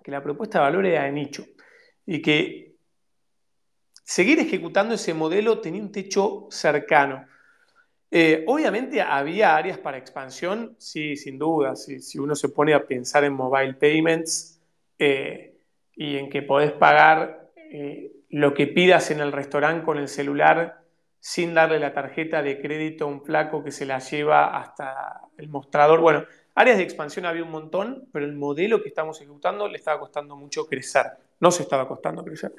que la propuesta de valor era de nicho y que seguir ejecutando ese modelo tenía un techo cercano. Eh, obviamente había áreas para expansión, sí, sin duda. Si, uno se pone a pensar en mobile payments eh, y en que podés pagar eh, lo que pidas en el restaurante con el celular sin darle la tarjeta de crédito a un flaco que se la lleva hasta el mostrador. Bueno, áreas de expansión había un montón, pero el modelo que estamos ejecutando le estaba costando mucho crecer. No se estaba costando crecer.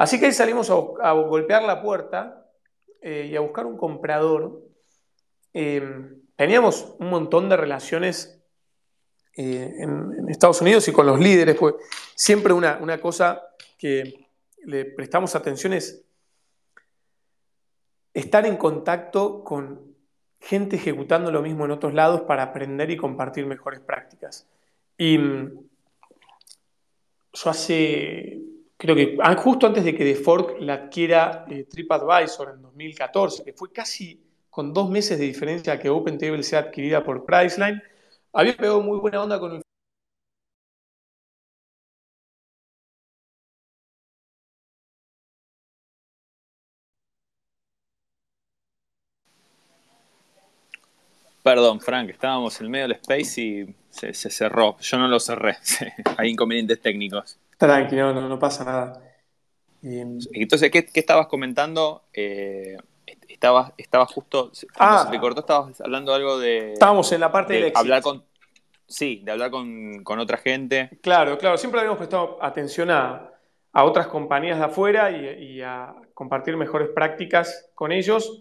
Así que ahí salimos a, golpear la puerta eh, y a buscar un comprador. Em, teníamos un montón de relaciones eh, en, Estados Unidos y con los líderes, pues siempre una, una cosa que le prestamos atención es estar en contacto con gente ejecutando lo mismo en otros lados para aprender y compartir mejores prácticas. Y mm, yo hace creo que ah, justo antes de que The Fork la adquiera eh, TripAdvisor en 2014, que fue casi con dos meses de diferencia que OpenTable sea adquirida por Priceline, había pegado muy buena onda con el Perdón, Frank, estábamos en medio del space y se cerró. Yo no lo cerré. <laughs> Hay inconvenientes técnicos. Tranquilo, no, no pasa nada. Entonces, ¿qué, estabas comentando? Eh, estabas, estabas justo. Ah, se te cortó, estabas hablando algo de. Estábamos en la parte de, hablar con. Sí, de hablar con, otra gente. Claro, claro. Siempre habíamos prestado atención a, otras compañías de afuera y, a compartir mejores prácticas con ellos.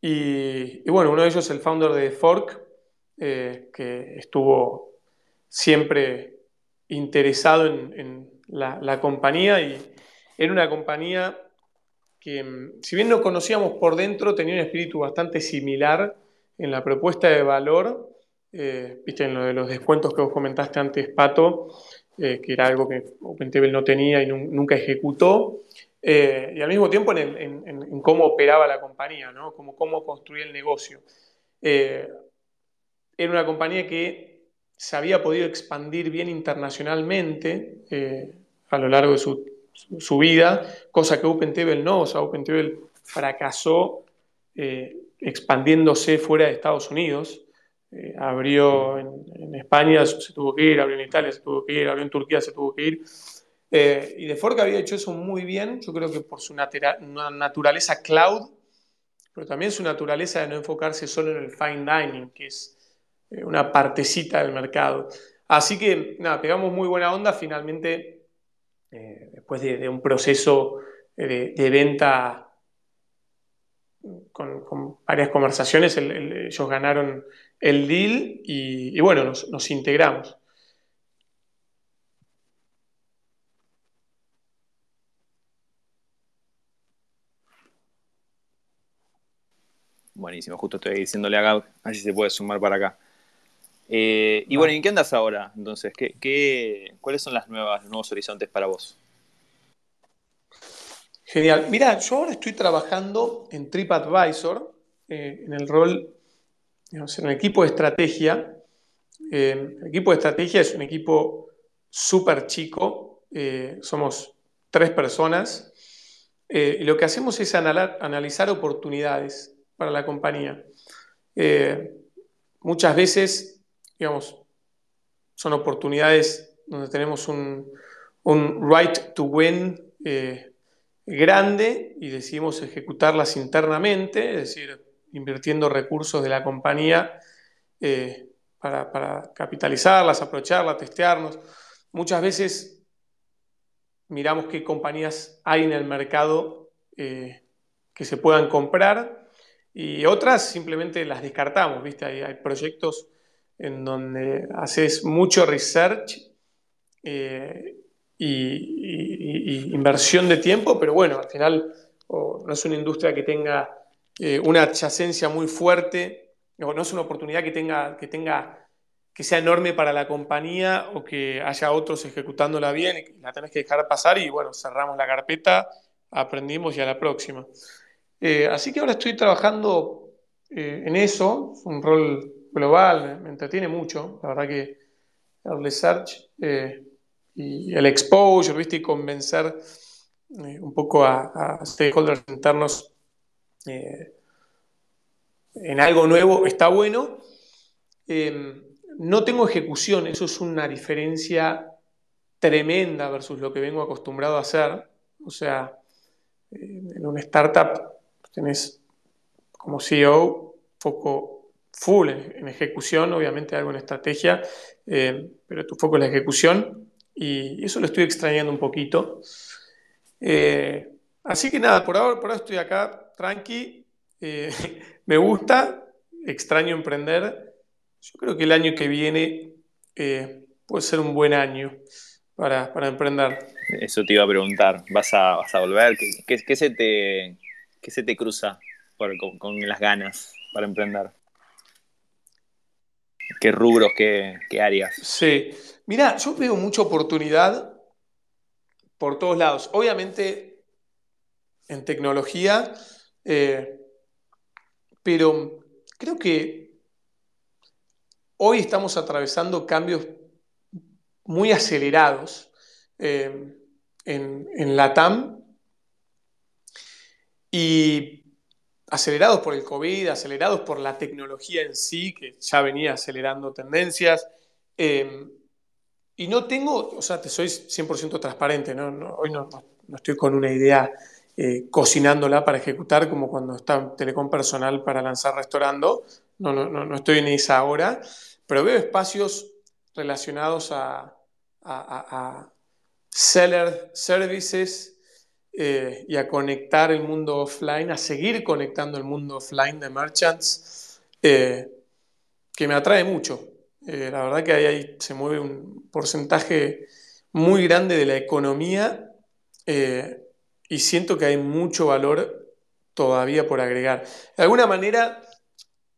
Y, bueno, uno de ellos es el founder de Fork, eh, que estuvo siempre interesado en, la, compañía y era una compañía que, mm, si bien no conocíamos por dentro, tenía un espíritu bastante similar en la propuesta de valor. Eh, viste, en lo de los descuentos que vos comentaste antes, Pato, eh, que era algo que OpenTable no tenía y nunca ejecutó. Eh, y al mismo tiempo en, cómo operaba la compañía, ¿no? Como cómo construía el negocio. era una compañía que se había podido expandir bien internacionalmente a lo largo de su su, vida, cosa que OpenTable no, o sea, OpenTable fracasó eh, expandiéndose fuera de Estados Unidos. Eh, abrió en, España, se tuvo que ir, abrió en Italia, se tuvo que ir, abrió en Turquía, se tuvo que ir. Eh, y de Fork había hecho eso muy bien, yo creo que por su naturaleza cloud, pero también su naturaleza de no enfocarse solo en el fine dining, que es una partecita del mercado. Así que, nada, pegamos muy buena onda, finalmente eh, después de, un proceso de, venta con, varias conversaciones, ellos ganaron el deal y, bueno, nos, integramos. Buenísimo, justo estoy diciéndole a Gab, así se puede sumar para acá. Eh, y bueno, ¿en qué andas ahora? Entonces, ¿qué, cuáles son las nuevas, los nuevos horizontes para vos? Genial. Mira, yo ahora estoy trabajando en TripAdvisor, eh, en el rol, digamos, en el equipo de estrategia. Eh, el equipo de estrategia es un equipo súper chico, somos tres personas, y lo que hacemos es analizar oportunidades para la compañía. muchas veces digamos, son oportunidades donde tenemos un, right to win eh, grande y decidimos ejecutarlas internamente, es decir, invirtiendo recursos de la compañía eh, para, capitalizarlas, aprovecharlas, testearnos. Muchas veces miramos qué compañías hay en el mercado eh, que se puedan comprar y otras simplemente las descartamos, ¿viste? hay proyectos en donde haces mucho research eh, y, inversión de tiempo, pero bueno, al final no es una industria que tenga eh, una adyacencia muy fuerte, no es una oportunidad que tenga, que tenga que sea enorme para la compañía o que haya otros ejecutándola bien y la tenés que dejar pasar y bueno, cerramos la carpeta, aprendimos y a la próxima. Eh, así que ahora estoy trabajando en eso, un rol global, me, entretiene mucho. La verdad que el research eh, y el exposure, ¿viste? Y convencer eh, un poco a, stakeholders internos eh, en algo nuevo está bueno. no tengo ejecución, eso es una diferencia tremenda versus lo que vengo acostumbrado a hacer. O sea, en una startup tenés como CEO foco full en, ejecución, obviamente algo en estrategia, eh, pero tu foco es la ejecución y eso lo estoy extrañando un poquito. Eh, así que nada, por ahora, por ahora estoy acá tranqui, eh, <laughs> me gusta, extraño emprender. Yo creo que el año que viene puede ser un buen año para, emprender. Eso te iba a preguntar, ¿vas a, volver? ¿Qué, se, te, cruza con las ganas para emprender? Qué rubros, qué, áreas. Sí, mira, yo veo mucha oportunidad por todos lados. Obviamente en tecnología, eh, pero creo que hoy estamos atravesando cambios muy acelerados eh, en, en la TAM y acelerados por el COVID, acelerados por la tecnología en sí, que ya venía acelerando tendencias. Eh, y no tengo, o sea, te soy 100% transparente, ¿no? hoy no, estoy con una idea eh, cocinándola para ejecutar como cuando está Telecom Personal para lanzar Restaurando. No, no, no, estoy en esa hora, pero veo espacios relacionados a, seller services eh, y a conectar el mundo offline, a seguir conectando el mundo offline de merchants, eh, que me atrae mucho. Eh, la verdad que ahí, se mueve un porcentaje muy grande de la economía y siento que hay mucho valor todavía por agregar. De alguna manera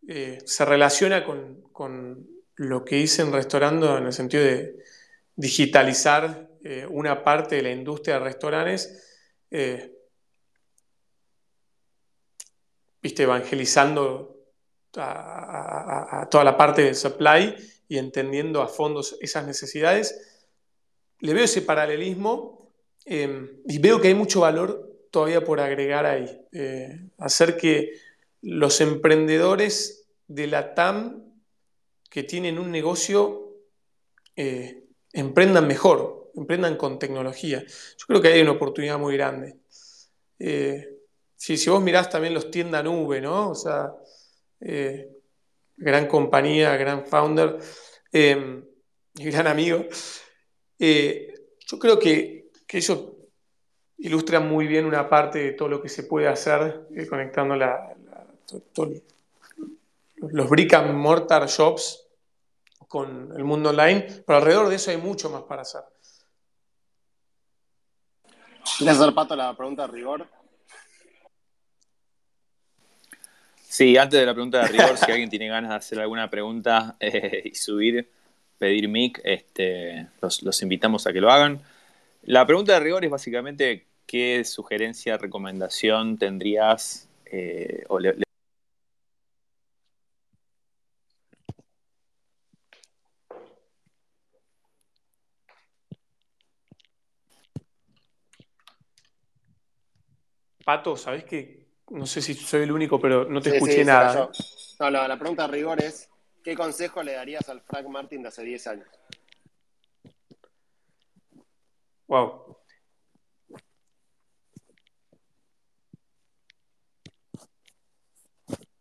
se relaciona con, lo que hice en Restaurando en el sentido de digitalizar una parte de la industria de restaurantes, eh, viste, evangelizando a, toda la parte del supply y entendiendo a fondo esas necesidades, le veo ese paralelismo em, y veo que hay mucho valor todavía por agregar ahí. Eh, hacer que los emprendedores de la TAM que tienen un negocio emprendan mejor, emprendan con tecnología. Yo creo que hay una oportunidad muy grande. Eh, si, vos mirás también los tiendas nube, ¿no? O sea, eh, gran compañía, gran founder eh, y gran amigo. yo creo que, que ellos ilustran muy bien una parte de todo lo que se puede hacer conectando los brick and mortar shops con el mundo online, pero alrededor de eso hay mucho más para hacer. ¿Quieres hacer, Pato, la pregunta de rigor? Sí, antes de la pregunta de rigor, si alguien tiene ganas de hacer alguna pregunta eh, y subir, pedir mic, este, los, invitamos a que lo hagan. La pregunta de rigor es básicamente qué sugerencia, recomendación tendrías eh, o le, Pato, ¿sabés que no sé si soy el único, pero no te escuché nada? No, la, pregunta de rigor es, ¿qué consejo le darías al Frank Martin de hace 10 años? Wow.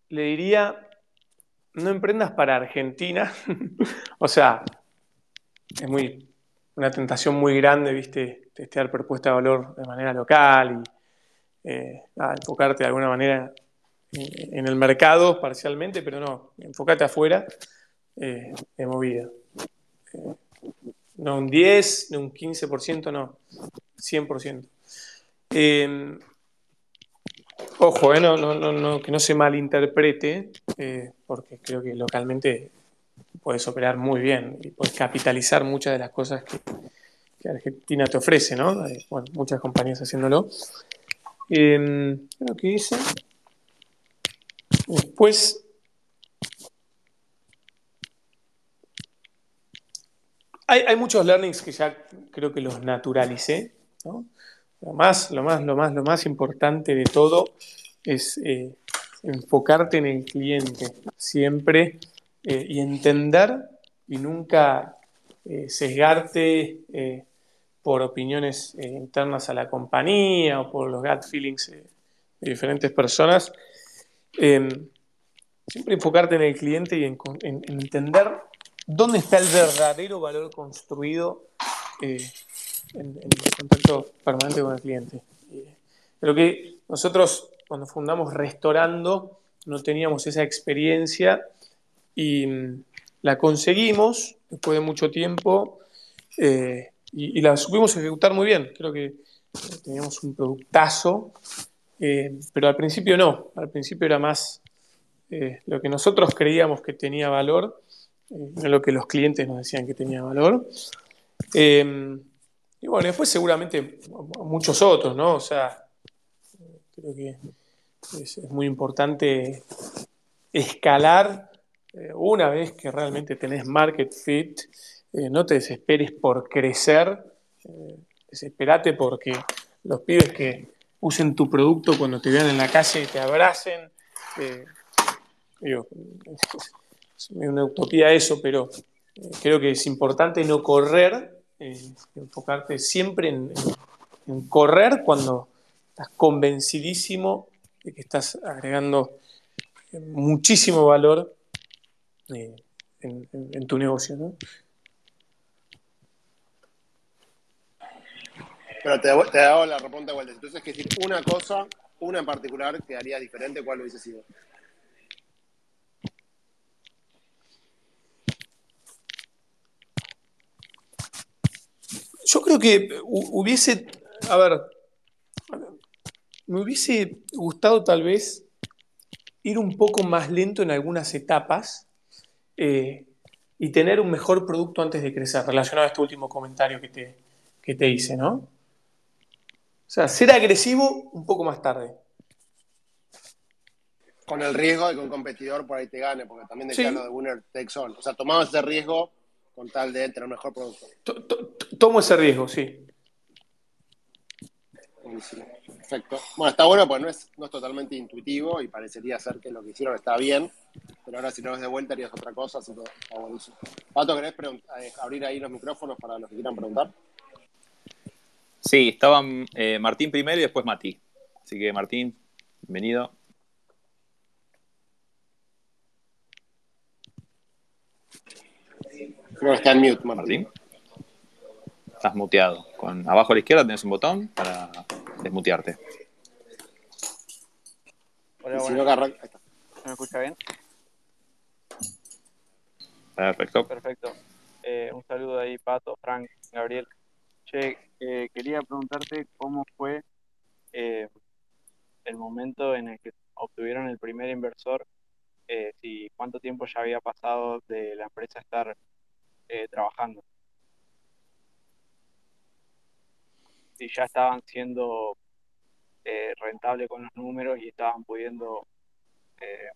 Le diría, no emprendas para Argentina. <laughs> o sea, es muy una tentación muy grande, viste, testear propuesta de valor de manera local y eh, enfocarte de alguna manera en, el mercado parcialmente, pero no, enfócate afuera eh, de movida. Eh, no un 10, no un 15%, no, 100%. Em, ojo, que no se malinterprete, porque creo que localmente puedes operar muy bien y puedes capitalizar muchas de las cosas que, que Argentina te ofrece, ¿no? bueno, muchas compañías haciéndolo. Eh, lo que hice. Después. Hay, muchos learnings que ya creo que los naturalicé. Lo, más, lo, más, lo, más, lo más importante de todo es eh, enfocarte en el cliente siempre eh, y entender y nunca eh, sesgarte por opiniones eh, internas a la compañía o por los gut feelings eh, de diferentes personas. Em, siempre enfocarte en el cliente y en, entender dónde está el verdadero valor construido eh, en, el contacto permanente con el cliente. Creo que nosotros cuando fundamos Restaurando no teníamos esa experiencia y mm, la conseguimos después de mucho tiempo y, la supimos ejecutar muy bien. Creo que teníamos un productazo, eh, pero al principio no. Al principio era más eh, lo que nosotros creíamos que tenía valor, eh, no lo que los clientes nos decían que tenía valor. y bueno, después seguramente muchos otros, ¿no? O sea, creo que es, es muy importante escalar una vez que realmente tenés market fit eh, no te desesperes por crecer, eh, desesperate porque los pibes que usen tu producto cuando te vean en la calle te abracen Eh, <laughs> es una utopía eso, pero eh, creo que es importante no correr, enfocarte siempre en, correr cuando estás convencidísimo de que estás agregando muchísimo valor en, tu negocio. ¿no? Pero te, te hago la reponta igual. Entonces, que decir una cosa, una en particular, que haría diferente, ¿cuál hubiese sido? Yo creo que hubiese, a ver, me hubiese gustado tal vez ir un poco más lento en algunas etapas eh, y tener un mejor producto antes de crecer, relacionado a este último comentario que te, que te hice, ¿no? O sea, ser agresivo un poco más tarde. Con el riesgo de que un competidor por ahí te gane, porque también decía lo de winner takes all. O sea, tomamos ese riesgo con tal de tener un mejor producto. Tomo ese riesgo, sí. Perfecto. Bueno, está bueno porque no es, no es totalmente intuitivo y parecería ser que lo que hicieron está bien, pero ahora si no ves de vuelta harías otra cosa, así que está buenísimo. Pato, ¿querés eh, abrir ahí los micrófonos para los que quieran preguntar? Sí, estaban eh, Martín primero y después Mati. Así que Martín, bienvenido. No, está en mute, Martín. Estás muteado. Con, abajo a la izquierda tienes un botón para desmutearte. Hola, si ¿Me escucha bien? Perfecto. Perfecto. Eh, un saludo ahí, Pato, Frank, Gabriel. Che, eh, quería preguntarte cómo fue eh, el momento en el que obtuvieron el primer inversor, si cuánto tiempo ya había pasado de la empresa estar eh, trabajando. Y ya estaban siendo eh, rentables con los números y estaban pudiendo, eh,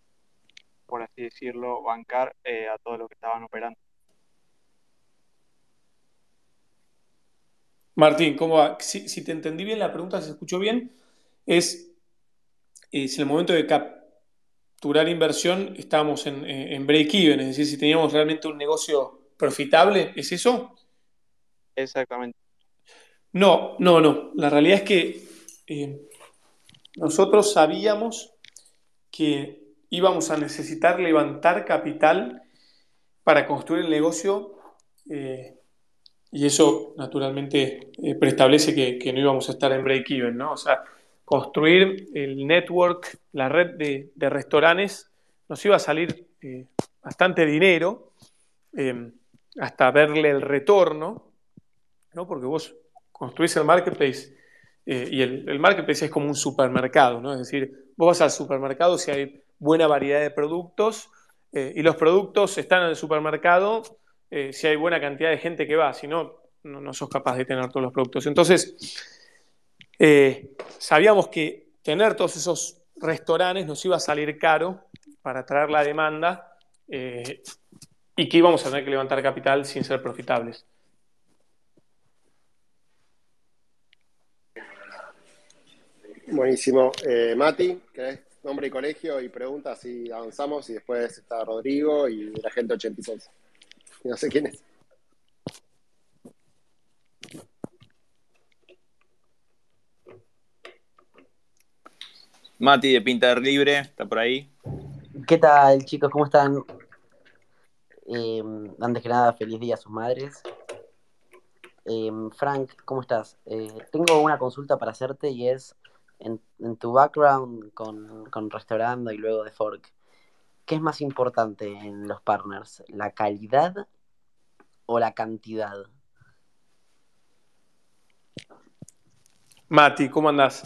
por así decirlo, bancar a todo lo que estaban operando. Martín, ¿cómo va? Si, te entendí bien la pregunta, se escuchó bien, es si en el momento de capturar inversión estábamos en, en break-even, es decir, si teníamos realmente un negocio profitable, ¿es eso? Exactamente. No, no, no. La realidad es que eh, nosotros sabíamos que íbamos a necesitar levantar capital para construir el negocio eh, y eso naturalmente eh, preestablece que, no íbamos a estar en break-even, ¿no? O sea, construir el network, la red de, restaurantes, nos iba a salir bastante dinero hasta verle el retorno, ¿no? porque vos construís el marketplace eh, y el, marketplace es como un supermercado, ¿no? es decir, vos vas al supermercado si hay buena variedad de productos eh, y los productos están en el supermercado eh, si hay buena cantidad de gente que va, si no, no, sos capaz de tener todos los productos. Entonces, sabíamos que tener todos esos restaurantes nos iba a salir caro para traer la demanda y que íbamos a tener que levantar capital sin ser profitables. Buenísimo. Eh, Mati, ¿querés nombre y colegio y preguntas y avanzamos? Y después está Rodrigo y la gente 86. <laughs> no sé quién es. Mati de Pintar Libre, está por ahí. ¿Qué tal, chicos? ¿Cómo están? Eh, antes que nada, feliz día a sus madres. Eh, Frank, ¿cómo estás? Eh, tengo una consulta para hacerte y es en, tu background con, con Restaurando y luego de Fork, ¿qué es más importante en los partners? ¿La calidad o la cantidad? Mati, ¿cómo andás?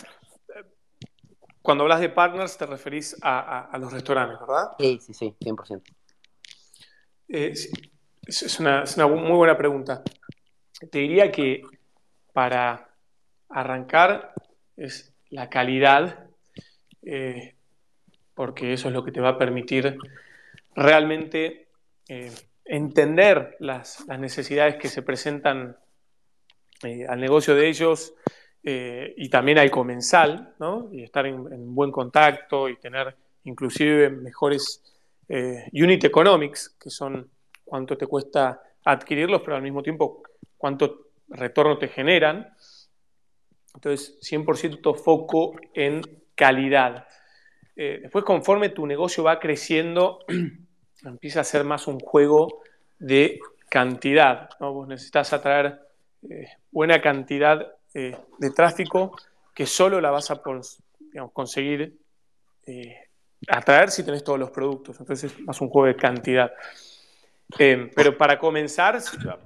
Cuando hablas de partners te referís a, a los restaurantes, ¿verdad? Sí, sí, sí, 100%. Eh, es, una, muy buena pregunta. Te diría que para arrancar es la calidad, eh, porque eso es lo que te va a permitir realmente eh, entender las, necesidades que se presentan al negocio de ellos y también al comensal, y estar en, buen contacto y tener inclusive mejores eh, unit economics, que son cuánto te cuesta adquirirlos, pero al mismo tiempo cuánto retorno te generan. Entonces, 100% foco en calidad. Eh, después, conforme tu negocio va creciendo, <clears throat> empieza a ser más un juego de cantidad. Vos necesitas atraer eh, buena cantidad eh, de tráfico que solo la vas a conseguir atraer si tenés todos los productos. Entonces, es más un juego de cantidad. pero para comenzar,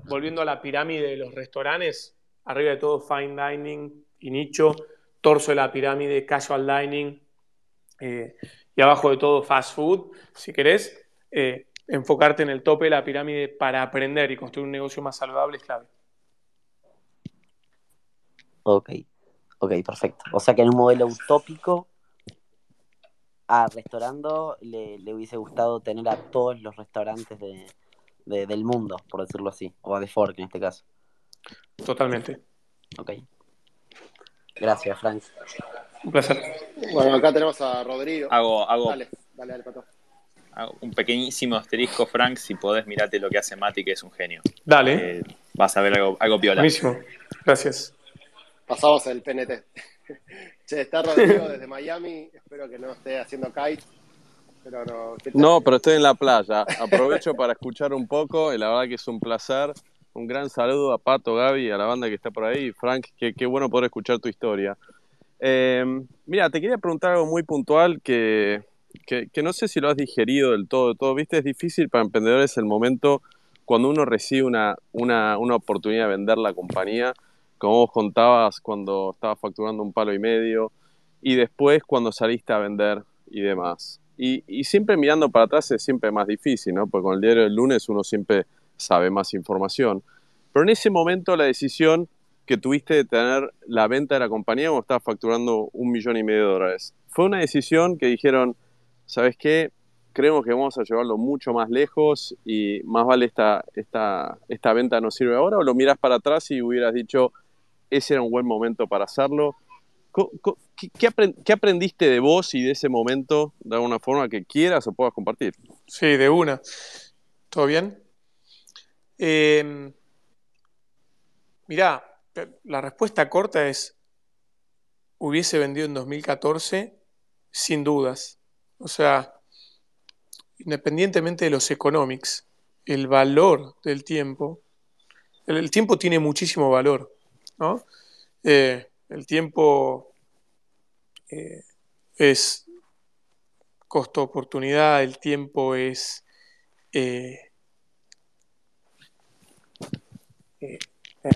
volviendo a la pirámide de los restaurantes, arriba de todo fine dining y nicho, torso de la pirámide casual dining, eh, y abajo de todo fast food, si querés, eh, enfocarte en el tope de la pirámide para aprender y construir un negocio más saludable es clave. Ok, ok, perfecto. O sea que en un modelo utópico a Restaurando le, hubiese gustado tener a todos los restaurantes del mundo, por decirlo así, o a The Fork en este caso. Totalmente. Ok. Gracias, Frank. Un placer. Bueno, acá tenemos a Rodrigo. Hago, hago, dale, dale, dale, Pato. Hago un pequeñísimo asterisco, Frank, si podés mirate lo que hace Mati, que es un genio. Dale. Eh, vas a ver algo, algo piola. Buenísimo. Gracias. Pasamos el PNT. <laughs> che, está Rodrigo desde <laughs> Miami. Espero que no esté haciendo kite. Pero no, no, pero estoy en la playa. Aprovecho para escuchar un poco y la verdad que es un placer. Un gran saludo a Pato, Gaby, y a la banda que está por ahí. Frank, qué, qué bueno poder escuchar tu historia. Eh, mira, te quería preguntar algo muy puntual que, no sé si lo has digerido del todo. todo. Viste, es difícil para emprendedores el momento cuando uno recibe una, una, oportunidad de vender la compañía, como vos contabas cuando estabas facturando un palo y medio, y después cuando saliste a vender y demás. Y, y, siempre mirando para atrás es siempre más difícil, ¿no? Porque con el diario del lunes uno siempre sabe más información. Pero en ese momento la decisión que tuviste de tener la venta de la compañía o estabas facturando un millón y medio de dólares. Fue una decisión que dijeron, ¿sabes qué? Creemos que vamos a llevarlo mucho más lejos y más vale esta, esta, esta venta no sirve ahora o lo miras para atrás y hubieras dicho, ese era un buen momento para hacerlo. ¿Qué, aprendiste de vos y de ese momento de alguna forma que quieras o puedas compartir? Sí, de una. ¿Todo bien? Eh, mirá, la respuesta corta es, hubiese vendido en 2014 sin dudas. O sea, independientemente de los economics, el valor del tiempo, el, tiempo tiene muchísimo valor, ¿no? Eh, el tiempo eh, es costo-oportunidad, el tiempo es eh,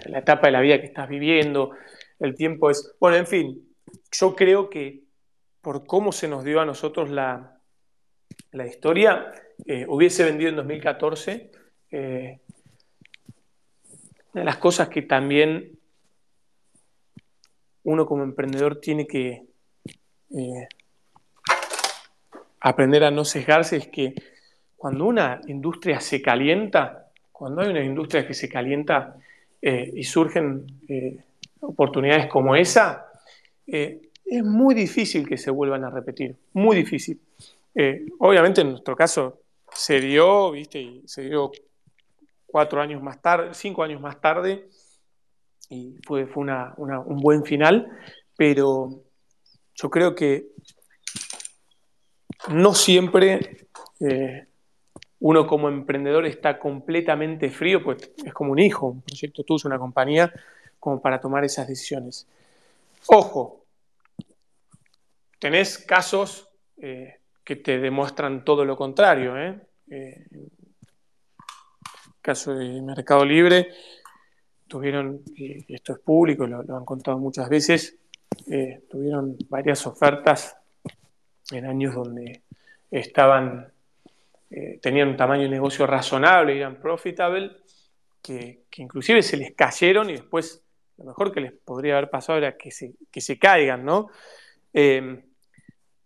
la etapa de la vida que estás viviendo, el tiempo es... Bueno, en fin, yo creo que por cómo se nos dio a nosotros la, la historia, eh, hubiese vendido en 2014. Eh, una de las cosas que también uno como emprendedor tiene que eh, aprender a no sesgarse es que cuando una industria se calienta, cuando hay una industria que se calienta, eh, y surgen eh, oportunidades como esa, eh, es muy difícil que se vuelvan a repetir, muy difícil. obviamente en nuestro caso se dio, viste, y se dio cuatro años más tarde, cinco años más tarde, y fue, fue un buen final, pero yo creo que no siempre uno como emprendedor está completamente frío, pues es como un hijo, un proyecto tuyo, una compañía, como para tomar esas decisiones. Ojo, tenés casos eh, que te demuestran todo lo contrario. ¿eh? eh caso de Mercado Libre, tuvieron, esto es público, lo, lo han contado muchas veces, eh, tuvieron varias ofertas en años donde estaban eh, tenían un tamaño de negocio razonable eran profitable, que, inclusive se les cayeron y después lo mejor que les podría haber pasado era que se, que se caigan, ¿no? Em,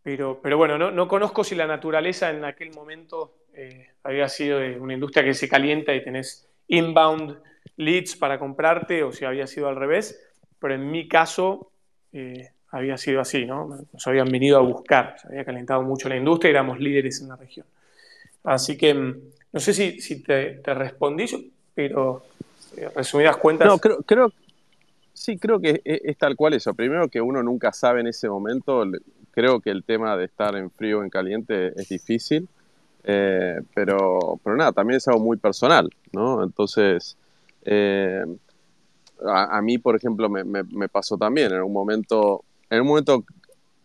pero, pero bueno, no, conozco si la naturaleza en aquel momento eh, había sido una industria que se calienta y tenés inbound leads para comprarte o si había sido al revés, pero en mi caso, eh, había sido así, ¿no? Nos habían venido a buscar, se había calentado mucho la industria y éramos líderes en la región. Así que mm, no sé si, te, respondí, pero eh, resumidas cuentas. No, creo, creo, sí, creo que es, es, tal cual eso. Primero que uno nunca sabe en ese momento, creo que el tema de estar en frío o en caliente es difícil, eh, pero, pero nada, también es algo muy personal, ¿no? Entonces, eh, a, mí, por ejemplo, me pasó también, en un momento en un momento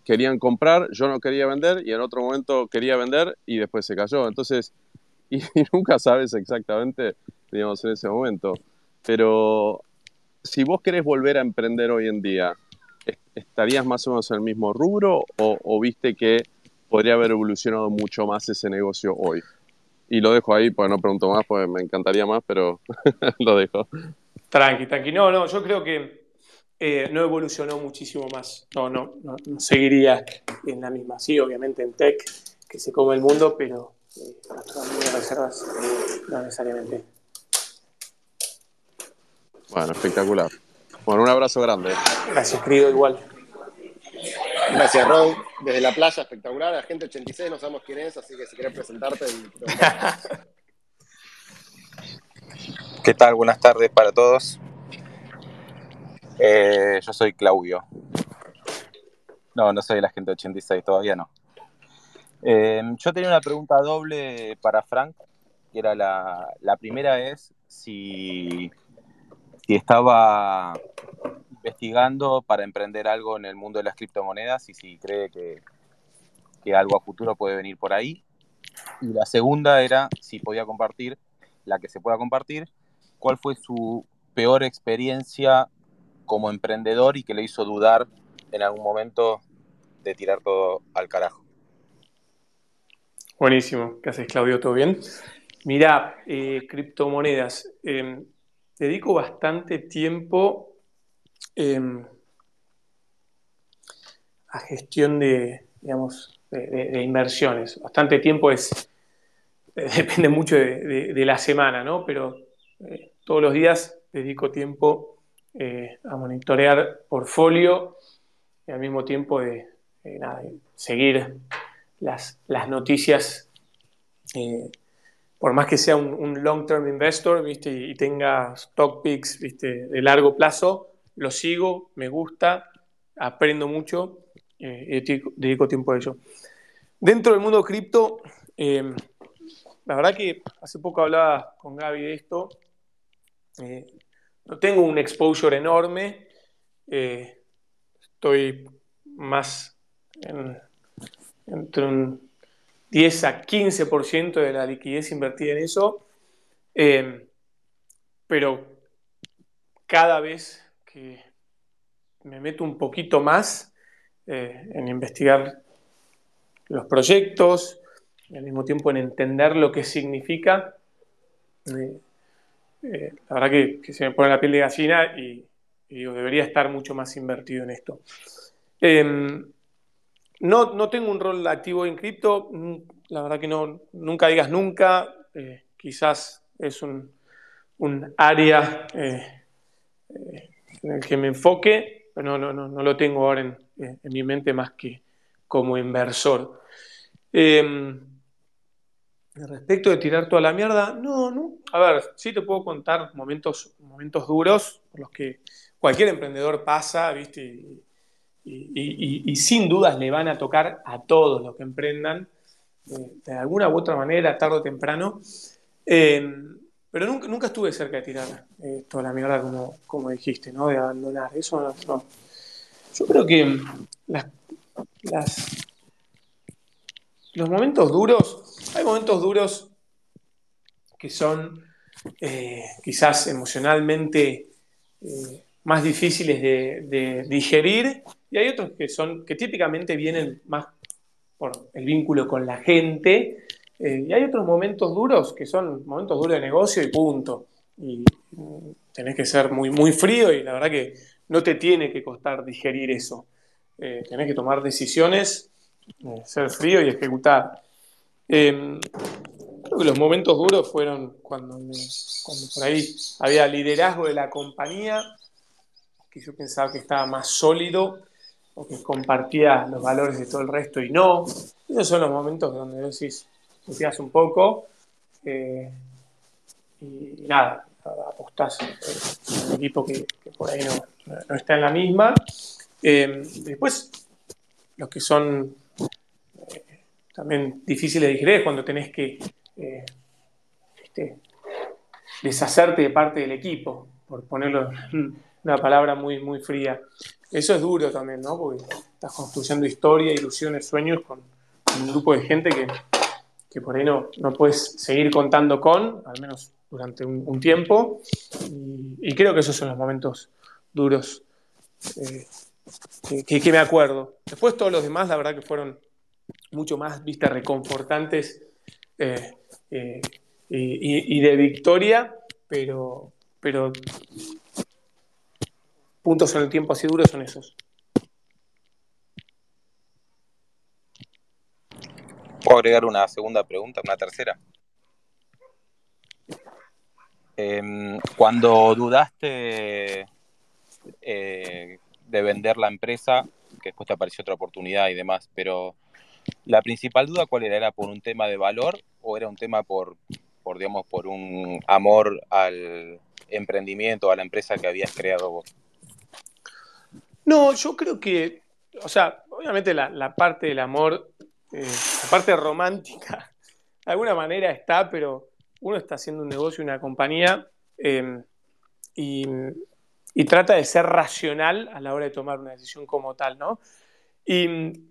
querían comprar, yo no quería vender, y en otro momento quería vender y después se cayó. Entonces, <laughs> y, nunca sabes exactamente, digamos, en ese momento. Pero si vos querés volver a emprender hoy en día, ¿estarías más o menos en el mismo rubro o, o viste que podría haber evolucionado mucho más ese negocio hoy? Y lo dejo ahí, pues no pregunto más, pues me encantaría más, pero <laughs> lo dejo. Tranqui, tranqui. No, no, yo creo que eh, no evolucionó muchísimo más. No, no, no, no, seguiría en la misma. Sí, obviamente en tech, que se come el mundo, pero eh, las reservas no necesariamente. Bueno, espectacular. Bueno, un abrazo grande. Gracias, querido, igual. Gracias, Ron. Desde la playa, espectacular. La gente 86 no sabemos quién es, así que si querés presentarte. Y... <laughs> ¿Qué tal? Buenas tardes para todos. Eh, yo soy Claudio. No, no soy el agente 86, todavía no. Eh, yo tenía una pregunta doble para Frank, que era la, la primera es si, si, estaba investigando para emprender algo en el mundo de las criptomonedas y si cree que, que algo a futuro puede venir por ahí. Y la segunda era si podía compartir, la que se pueda compartir, cuál fue su peor experiencia como emprendedor y que le hizo dudar en algún momento de tirar todo al carajo. Buenísimo. ¿Qué haces, Claudio? ¿Todo bien? Mira, eh, criptomonedas. Eh, dedico bastante tiempo eh, a gestión de, digamos, de, inversiones. Bastante tiempo es, <laughs> depende mucho de, de la semana, ¿no? Pero eh, todos los días dedico tiempo eh, a monitorear portfolio y al mismo tiempo de, nada, seguir las, las noticias, eh, por más que sea un, long-term investor ¿viste? Y, tenga stock picks ¿viste? de largo plazo, lo sigo, me gusta, aprendo mucho eh, y dedico, tiempo a ello. Dentro del mundo cripto, la verdad que hace poco hablaba con Gaby de esto, no tengo un exposure enorme, eh, estoy más en, entre un 10 a 15% de la liquidez invertida en eso, eh, pero cada vez que me meto un poquito más eh, en investigar los proyectos y al mismo tiempo en entender lo que significa, eh, la verdad que, se me pone la piel de gallina y, debería estar mucho más invertido en esto. Eh, no, no, tengo un rol activo en cripto, la verdad que no, nunca digas nunca, eh, quizás es un, un área eh, en el que me enfoque, pero no, no, no, lo tengo ahora en, en, mi mente más que como inversor. Respecto de tirar toda la mierda, no, no. A ver, sí te puedo contar momentos, momentos duros por los que cualquier emprendedor pasa, ¿viste? Y, sin dudas le van a tocar a todos los que emprendan, eh, de alguna u otra manera, tarde o temprano. Eh, pero nunca, nunca, estuve cerca de tirar eh, toda la mierda, como, como dijiste, ¿no? De abandonar. Eso no. no. Yo creo que los momentos duros hay momentos duros que son eh, quizás emocionalmente eh, más difíciles de, digerir y hay otros que son que típicamente vienen más por el vínculo con la gente eh, y hay otros momentos duros que son momentos duros de negocio y punto. Y tenés que ser muy muy frío y la verdad que no te tiene que costar digerir eso. Tenés que tomar decisiones ser frío y ejecutar eh, creo que los momentos duros fueron cuando, por ahí había liderazgo de la compañía, que yo pensaba que estaba más sólido, o que compartía los valores de todo el resto y no. Esos son los momentos donde decís, confías un poco eh, y, nada, apostás en un equipo que, por ahí no, está en la misma. Eh, después, los que son también difíciles de digerir cuando tenés que este, deshacerte de parte del equipo, por ponerlo una palabra muy, muy fría. Eso es duro también, ¿no? Porque estás construyendo historia, ilusiones, sueños con, un grupo de gente que, por ahí no, no, puedes seguir contando con, al menos durante un, tiempo. Y, creo que esos son los momentos duros eh, que, me acuerdo. Después todos los demás, la verdad que fueron mucho más, viste, reconfortantes eh, eh, y, y, de victoria, pero, pero puntos en el tiempo así duros son esos. ¿Puedo agregar una segunda pregunta, una tercera? Em, cuando dudaste eh, de vender la empresa, que después te apareció otra oportunidad y demás, pero la principal duda cuál era, ¿era por un tema de valor o era un tema por, por digamos, por un amor al emprendimiento, a la empresa que habías creado vos? No, yo creo que, o sea, obviamente la, parte del amor, eh, la parte romántica, de alguna manera está, pero uno está haciendo un negocio, una compañía, em, y, trata de ser racional a la hora de tomar una decisión como tal, ¿no? Y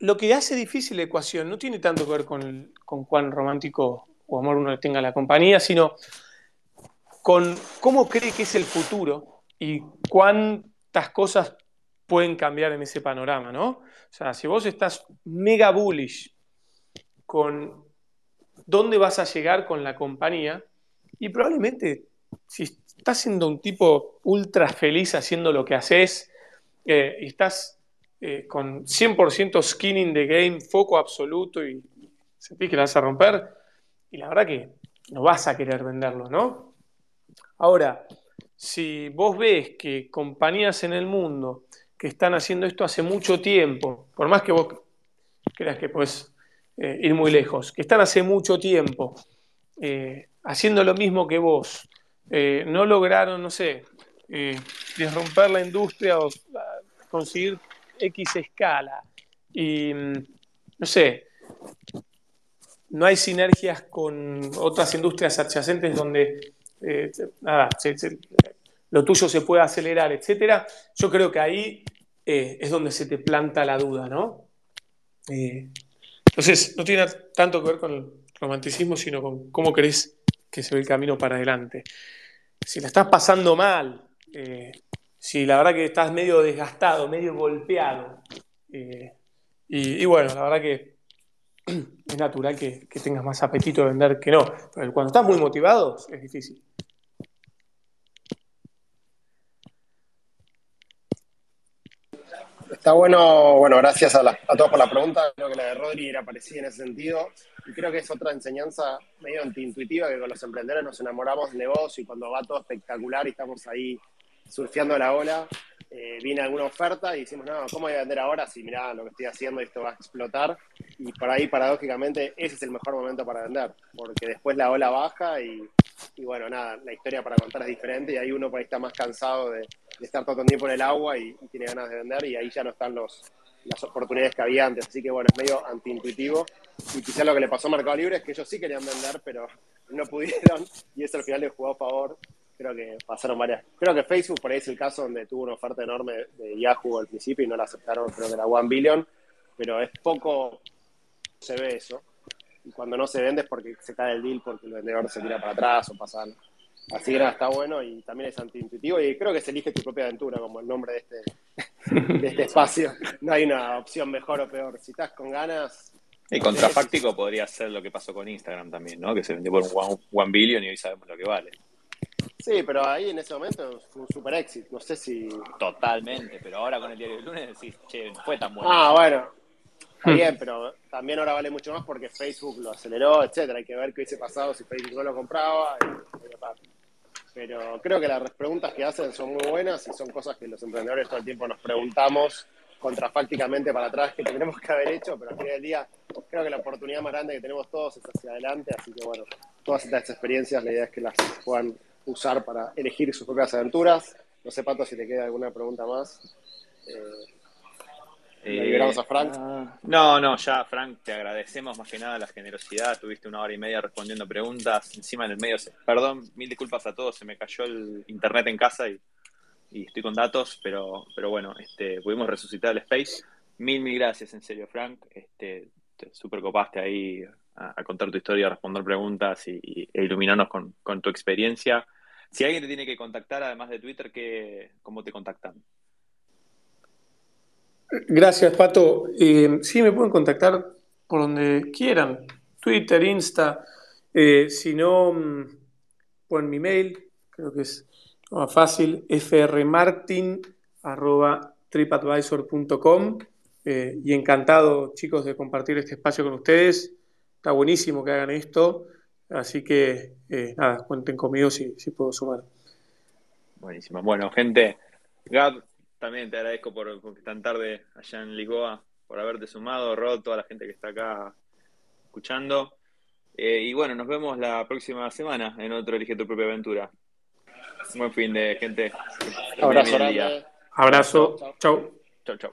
lo que hace difícil la ecuación no tiene tanto que ver con, con cuán romántico o amor uno le tenga a la compañía, sino con cómo cree que es el futuro y cuán estas cosas pueden cambiar en ese panorama, ¿no? O sea, si vos estás mega bullish con dónde vas a llegar con la compañía, y probablemente si estás siendo un tipo ultra feliz haciendo lo que haces, eh, estás eh, con 100% skin in the game, foco absoluto y sentís que la vas a romper, y la verdad que no vas a querer venderlo, ¿no? Ahora, si vos ves que compañías en el mundo que están haciendo esto hace mucho tiempo, por más que vos creas que puedes eh, ir muy lejos, que están hace mucho tiempo eh, haciendo lo mismo que vos, no lograron, no sé, desromper la industria o conseguir X escala y, mm, no sé, no hay sinergias con otras industrias adyacentes donde nada, lo tuyo se puede acelerar, etcétera, yo creo que ahí eh, es donde se te planta la duda, ¿no? Eh, entonces, no tiene tanto que ver con el romanticismo, sino con cómo crees que se ve el camino para adelante. Si la estás pasando mal, eh, si la verdad que estás medio desgastado, medio golpeado, y, bueno, la verdad que <clears throat> es natural que, tengas más apetito de vender que no. Pero cuando estás muy motivado, es difícil. Está bueno, bueno, gracias a, todos por la pregunta. Creo que la de Rodri era parecida en ese sentido. Y creo que es otra enseñanza medio antiintuitiva que con los emprendedores nos enamoramos del negocio y cuando va todo espectacular y estamos ahí surfeando la ola, eh, viene alguna oferta y decimos, no, ¿cómo voy a vender ahora si mirá lo que estoy haciendo y esto va a explotar? Y por ahí, paradójicamente, ese es el mejor momento para vender, porque después la ola baja y, y bueno, nada, la historia para contar es diferente y ahí uno por ahí está más cansado de, estar todo el tiempo en el agua y, tiene ganas de vender y ahí ya no están los, las oportunidades que había antes. Así que bueno, es medio antiintuitivo. Y quizás lo que le pasó a Mercado Libre es que ellos sí querían vender, pero no pudieron y eso al final les jugó a favor. Creo que pasaron varias. Creo que Facebook por ahí es el caso donde tuvo una oferta enorme de Yahoo al principio y no la aceptaron, creo que era One Billion, pero es poco se ve eso. Y cuando no se vende es porque se cae el deal, porque el vendedor se tira para atrás o pasan Así que nada, está bueno y también es antiintuitivo y creo que se elige tu propia aventura como el nombre de este, de este espacio. No hay una opción mejor o peor. Si estás con ganas... Y contrafáctico podría ser lo que pasó con Instagram también, ¿no? Que se vendió por un one, billion y hoy sabemos lo que vale. Sí, pero ahí en ese momento fue un super éxito. No sé si. Totalmente, pero ahora con el diario del lunes decís, che, no fue tan bueno. Ah, bueno. Está bien, pero también ahora vale mucho más porque Facebook lo aceleró, etcétera. Hay que ver qué hubiese pasado si Facebook no lo compraba. Pero creo que las preguntas que hacen son muy buenas y son cosas que los emprendedores todo el tiempo nos preguntamos contrafácticamente para atrás que tendremos que haber hecho, pero al final del día creo que la oportunidad más grande que tenemos todos es hacia adelante, así que bueno, todas estas experiencias la idea es que las puedan usar para elegir sus propias aventuras. No sé, Pato, si te queda alguna pregunta más. Eh, ¿le liberamos a Frank. ah, no, no, ya, Frank, te agradecemos más que nada la generosidad. Tuviste una hora y media respondiendo preguntas. Encima en el medio, perdón, mil disculpas a todos, se me cayó el internet en casa y, y estoy con datos, pero, pero bueno, este, pudimos resucitar el space. Mil, mil gracias, en serio, Frank. Este, te super copaste ahí a, contar tu historia, a responder preguntas y, e iluminarnos con, con tu experiencia. Si alguien te tiene que contactar, además de Twitter, ¿qué, ¿cómo te contactan? Gracias, Pato. Eh, sí, me pueden contactar por donde quieran. Twitter, Insta. Eh, si no, mm, por mi mail, creo que es más fácil, frmartin.tripadvisor.com. Eh, y encantado, chicos, de compartir este espacio con ustedes. Está buenísimo que hagan esto. Así que, eh, nada, cuenten conmigo si, si puedo sumar. Buenísimo. Bueno, gente, Gab, también te agradezco por, por tan tarde allá en Lisboa, por haberte sumado, Rod, toda la gente que está acá escuchando. Eh, y bueno, nos vemos la próxima semana en otro Elige tu propia aventura. Buen fin de gente. Abrazo. Abrazo. Chau. Chau, chau.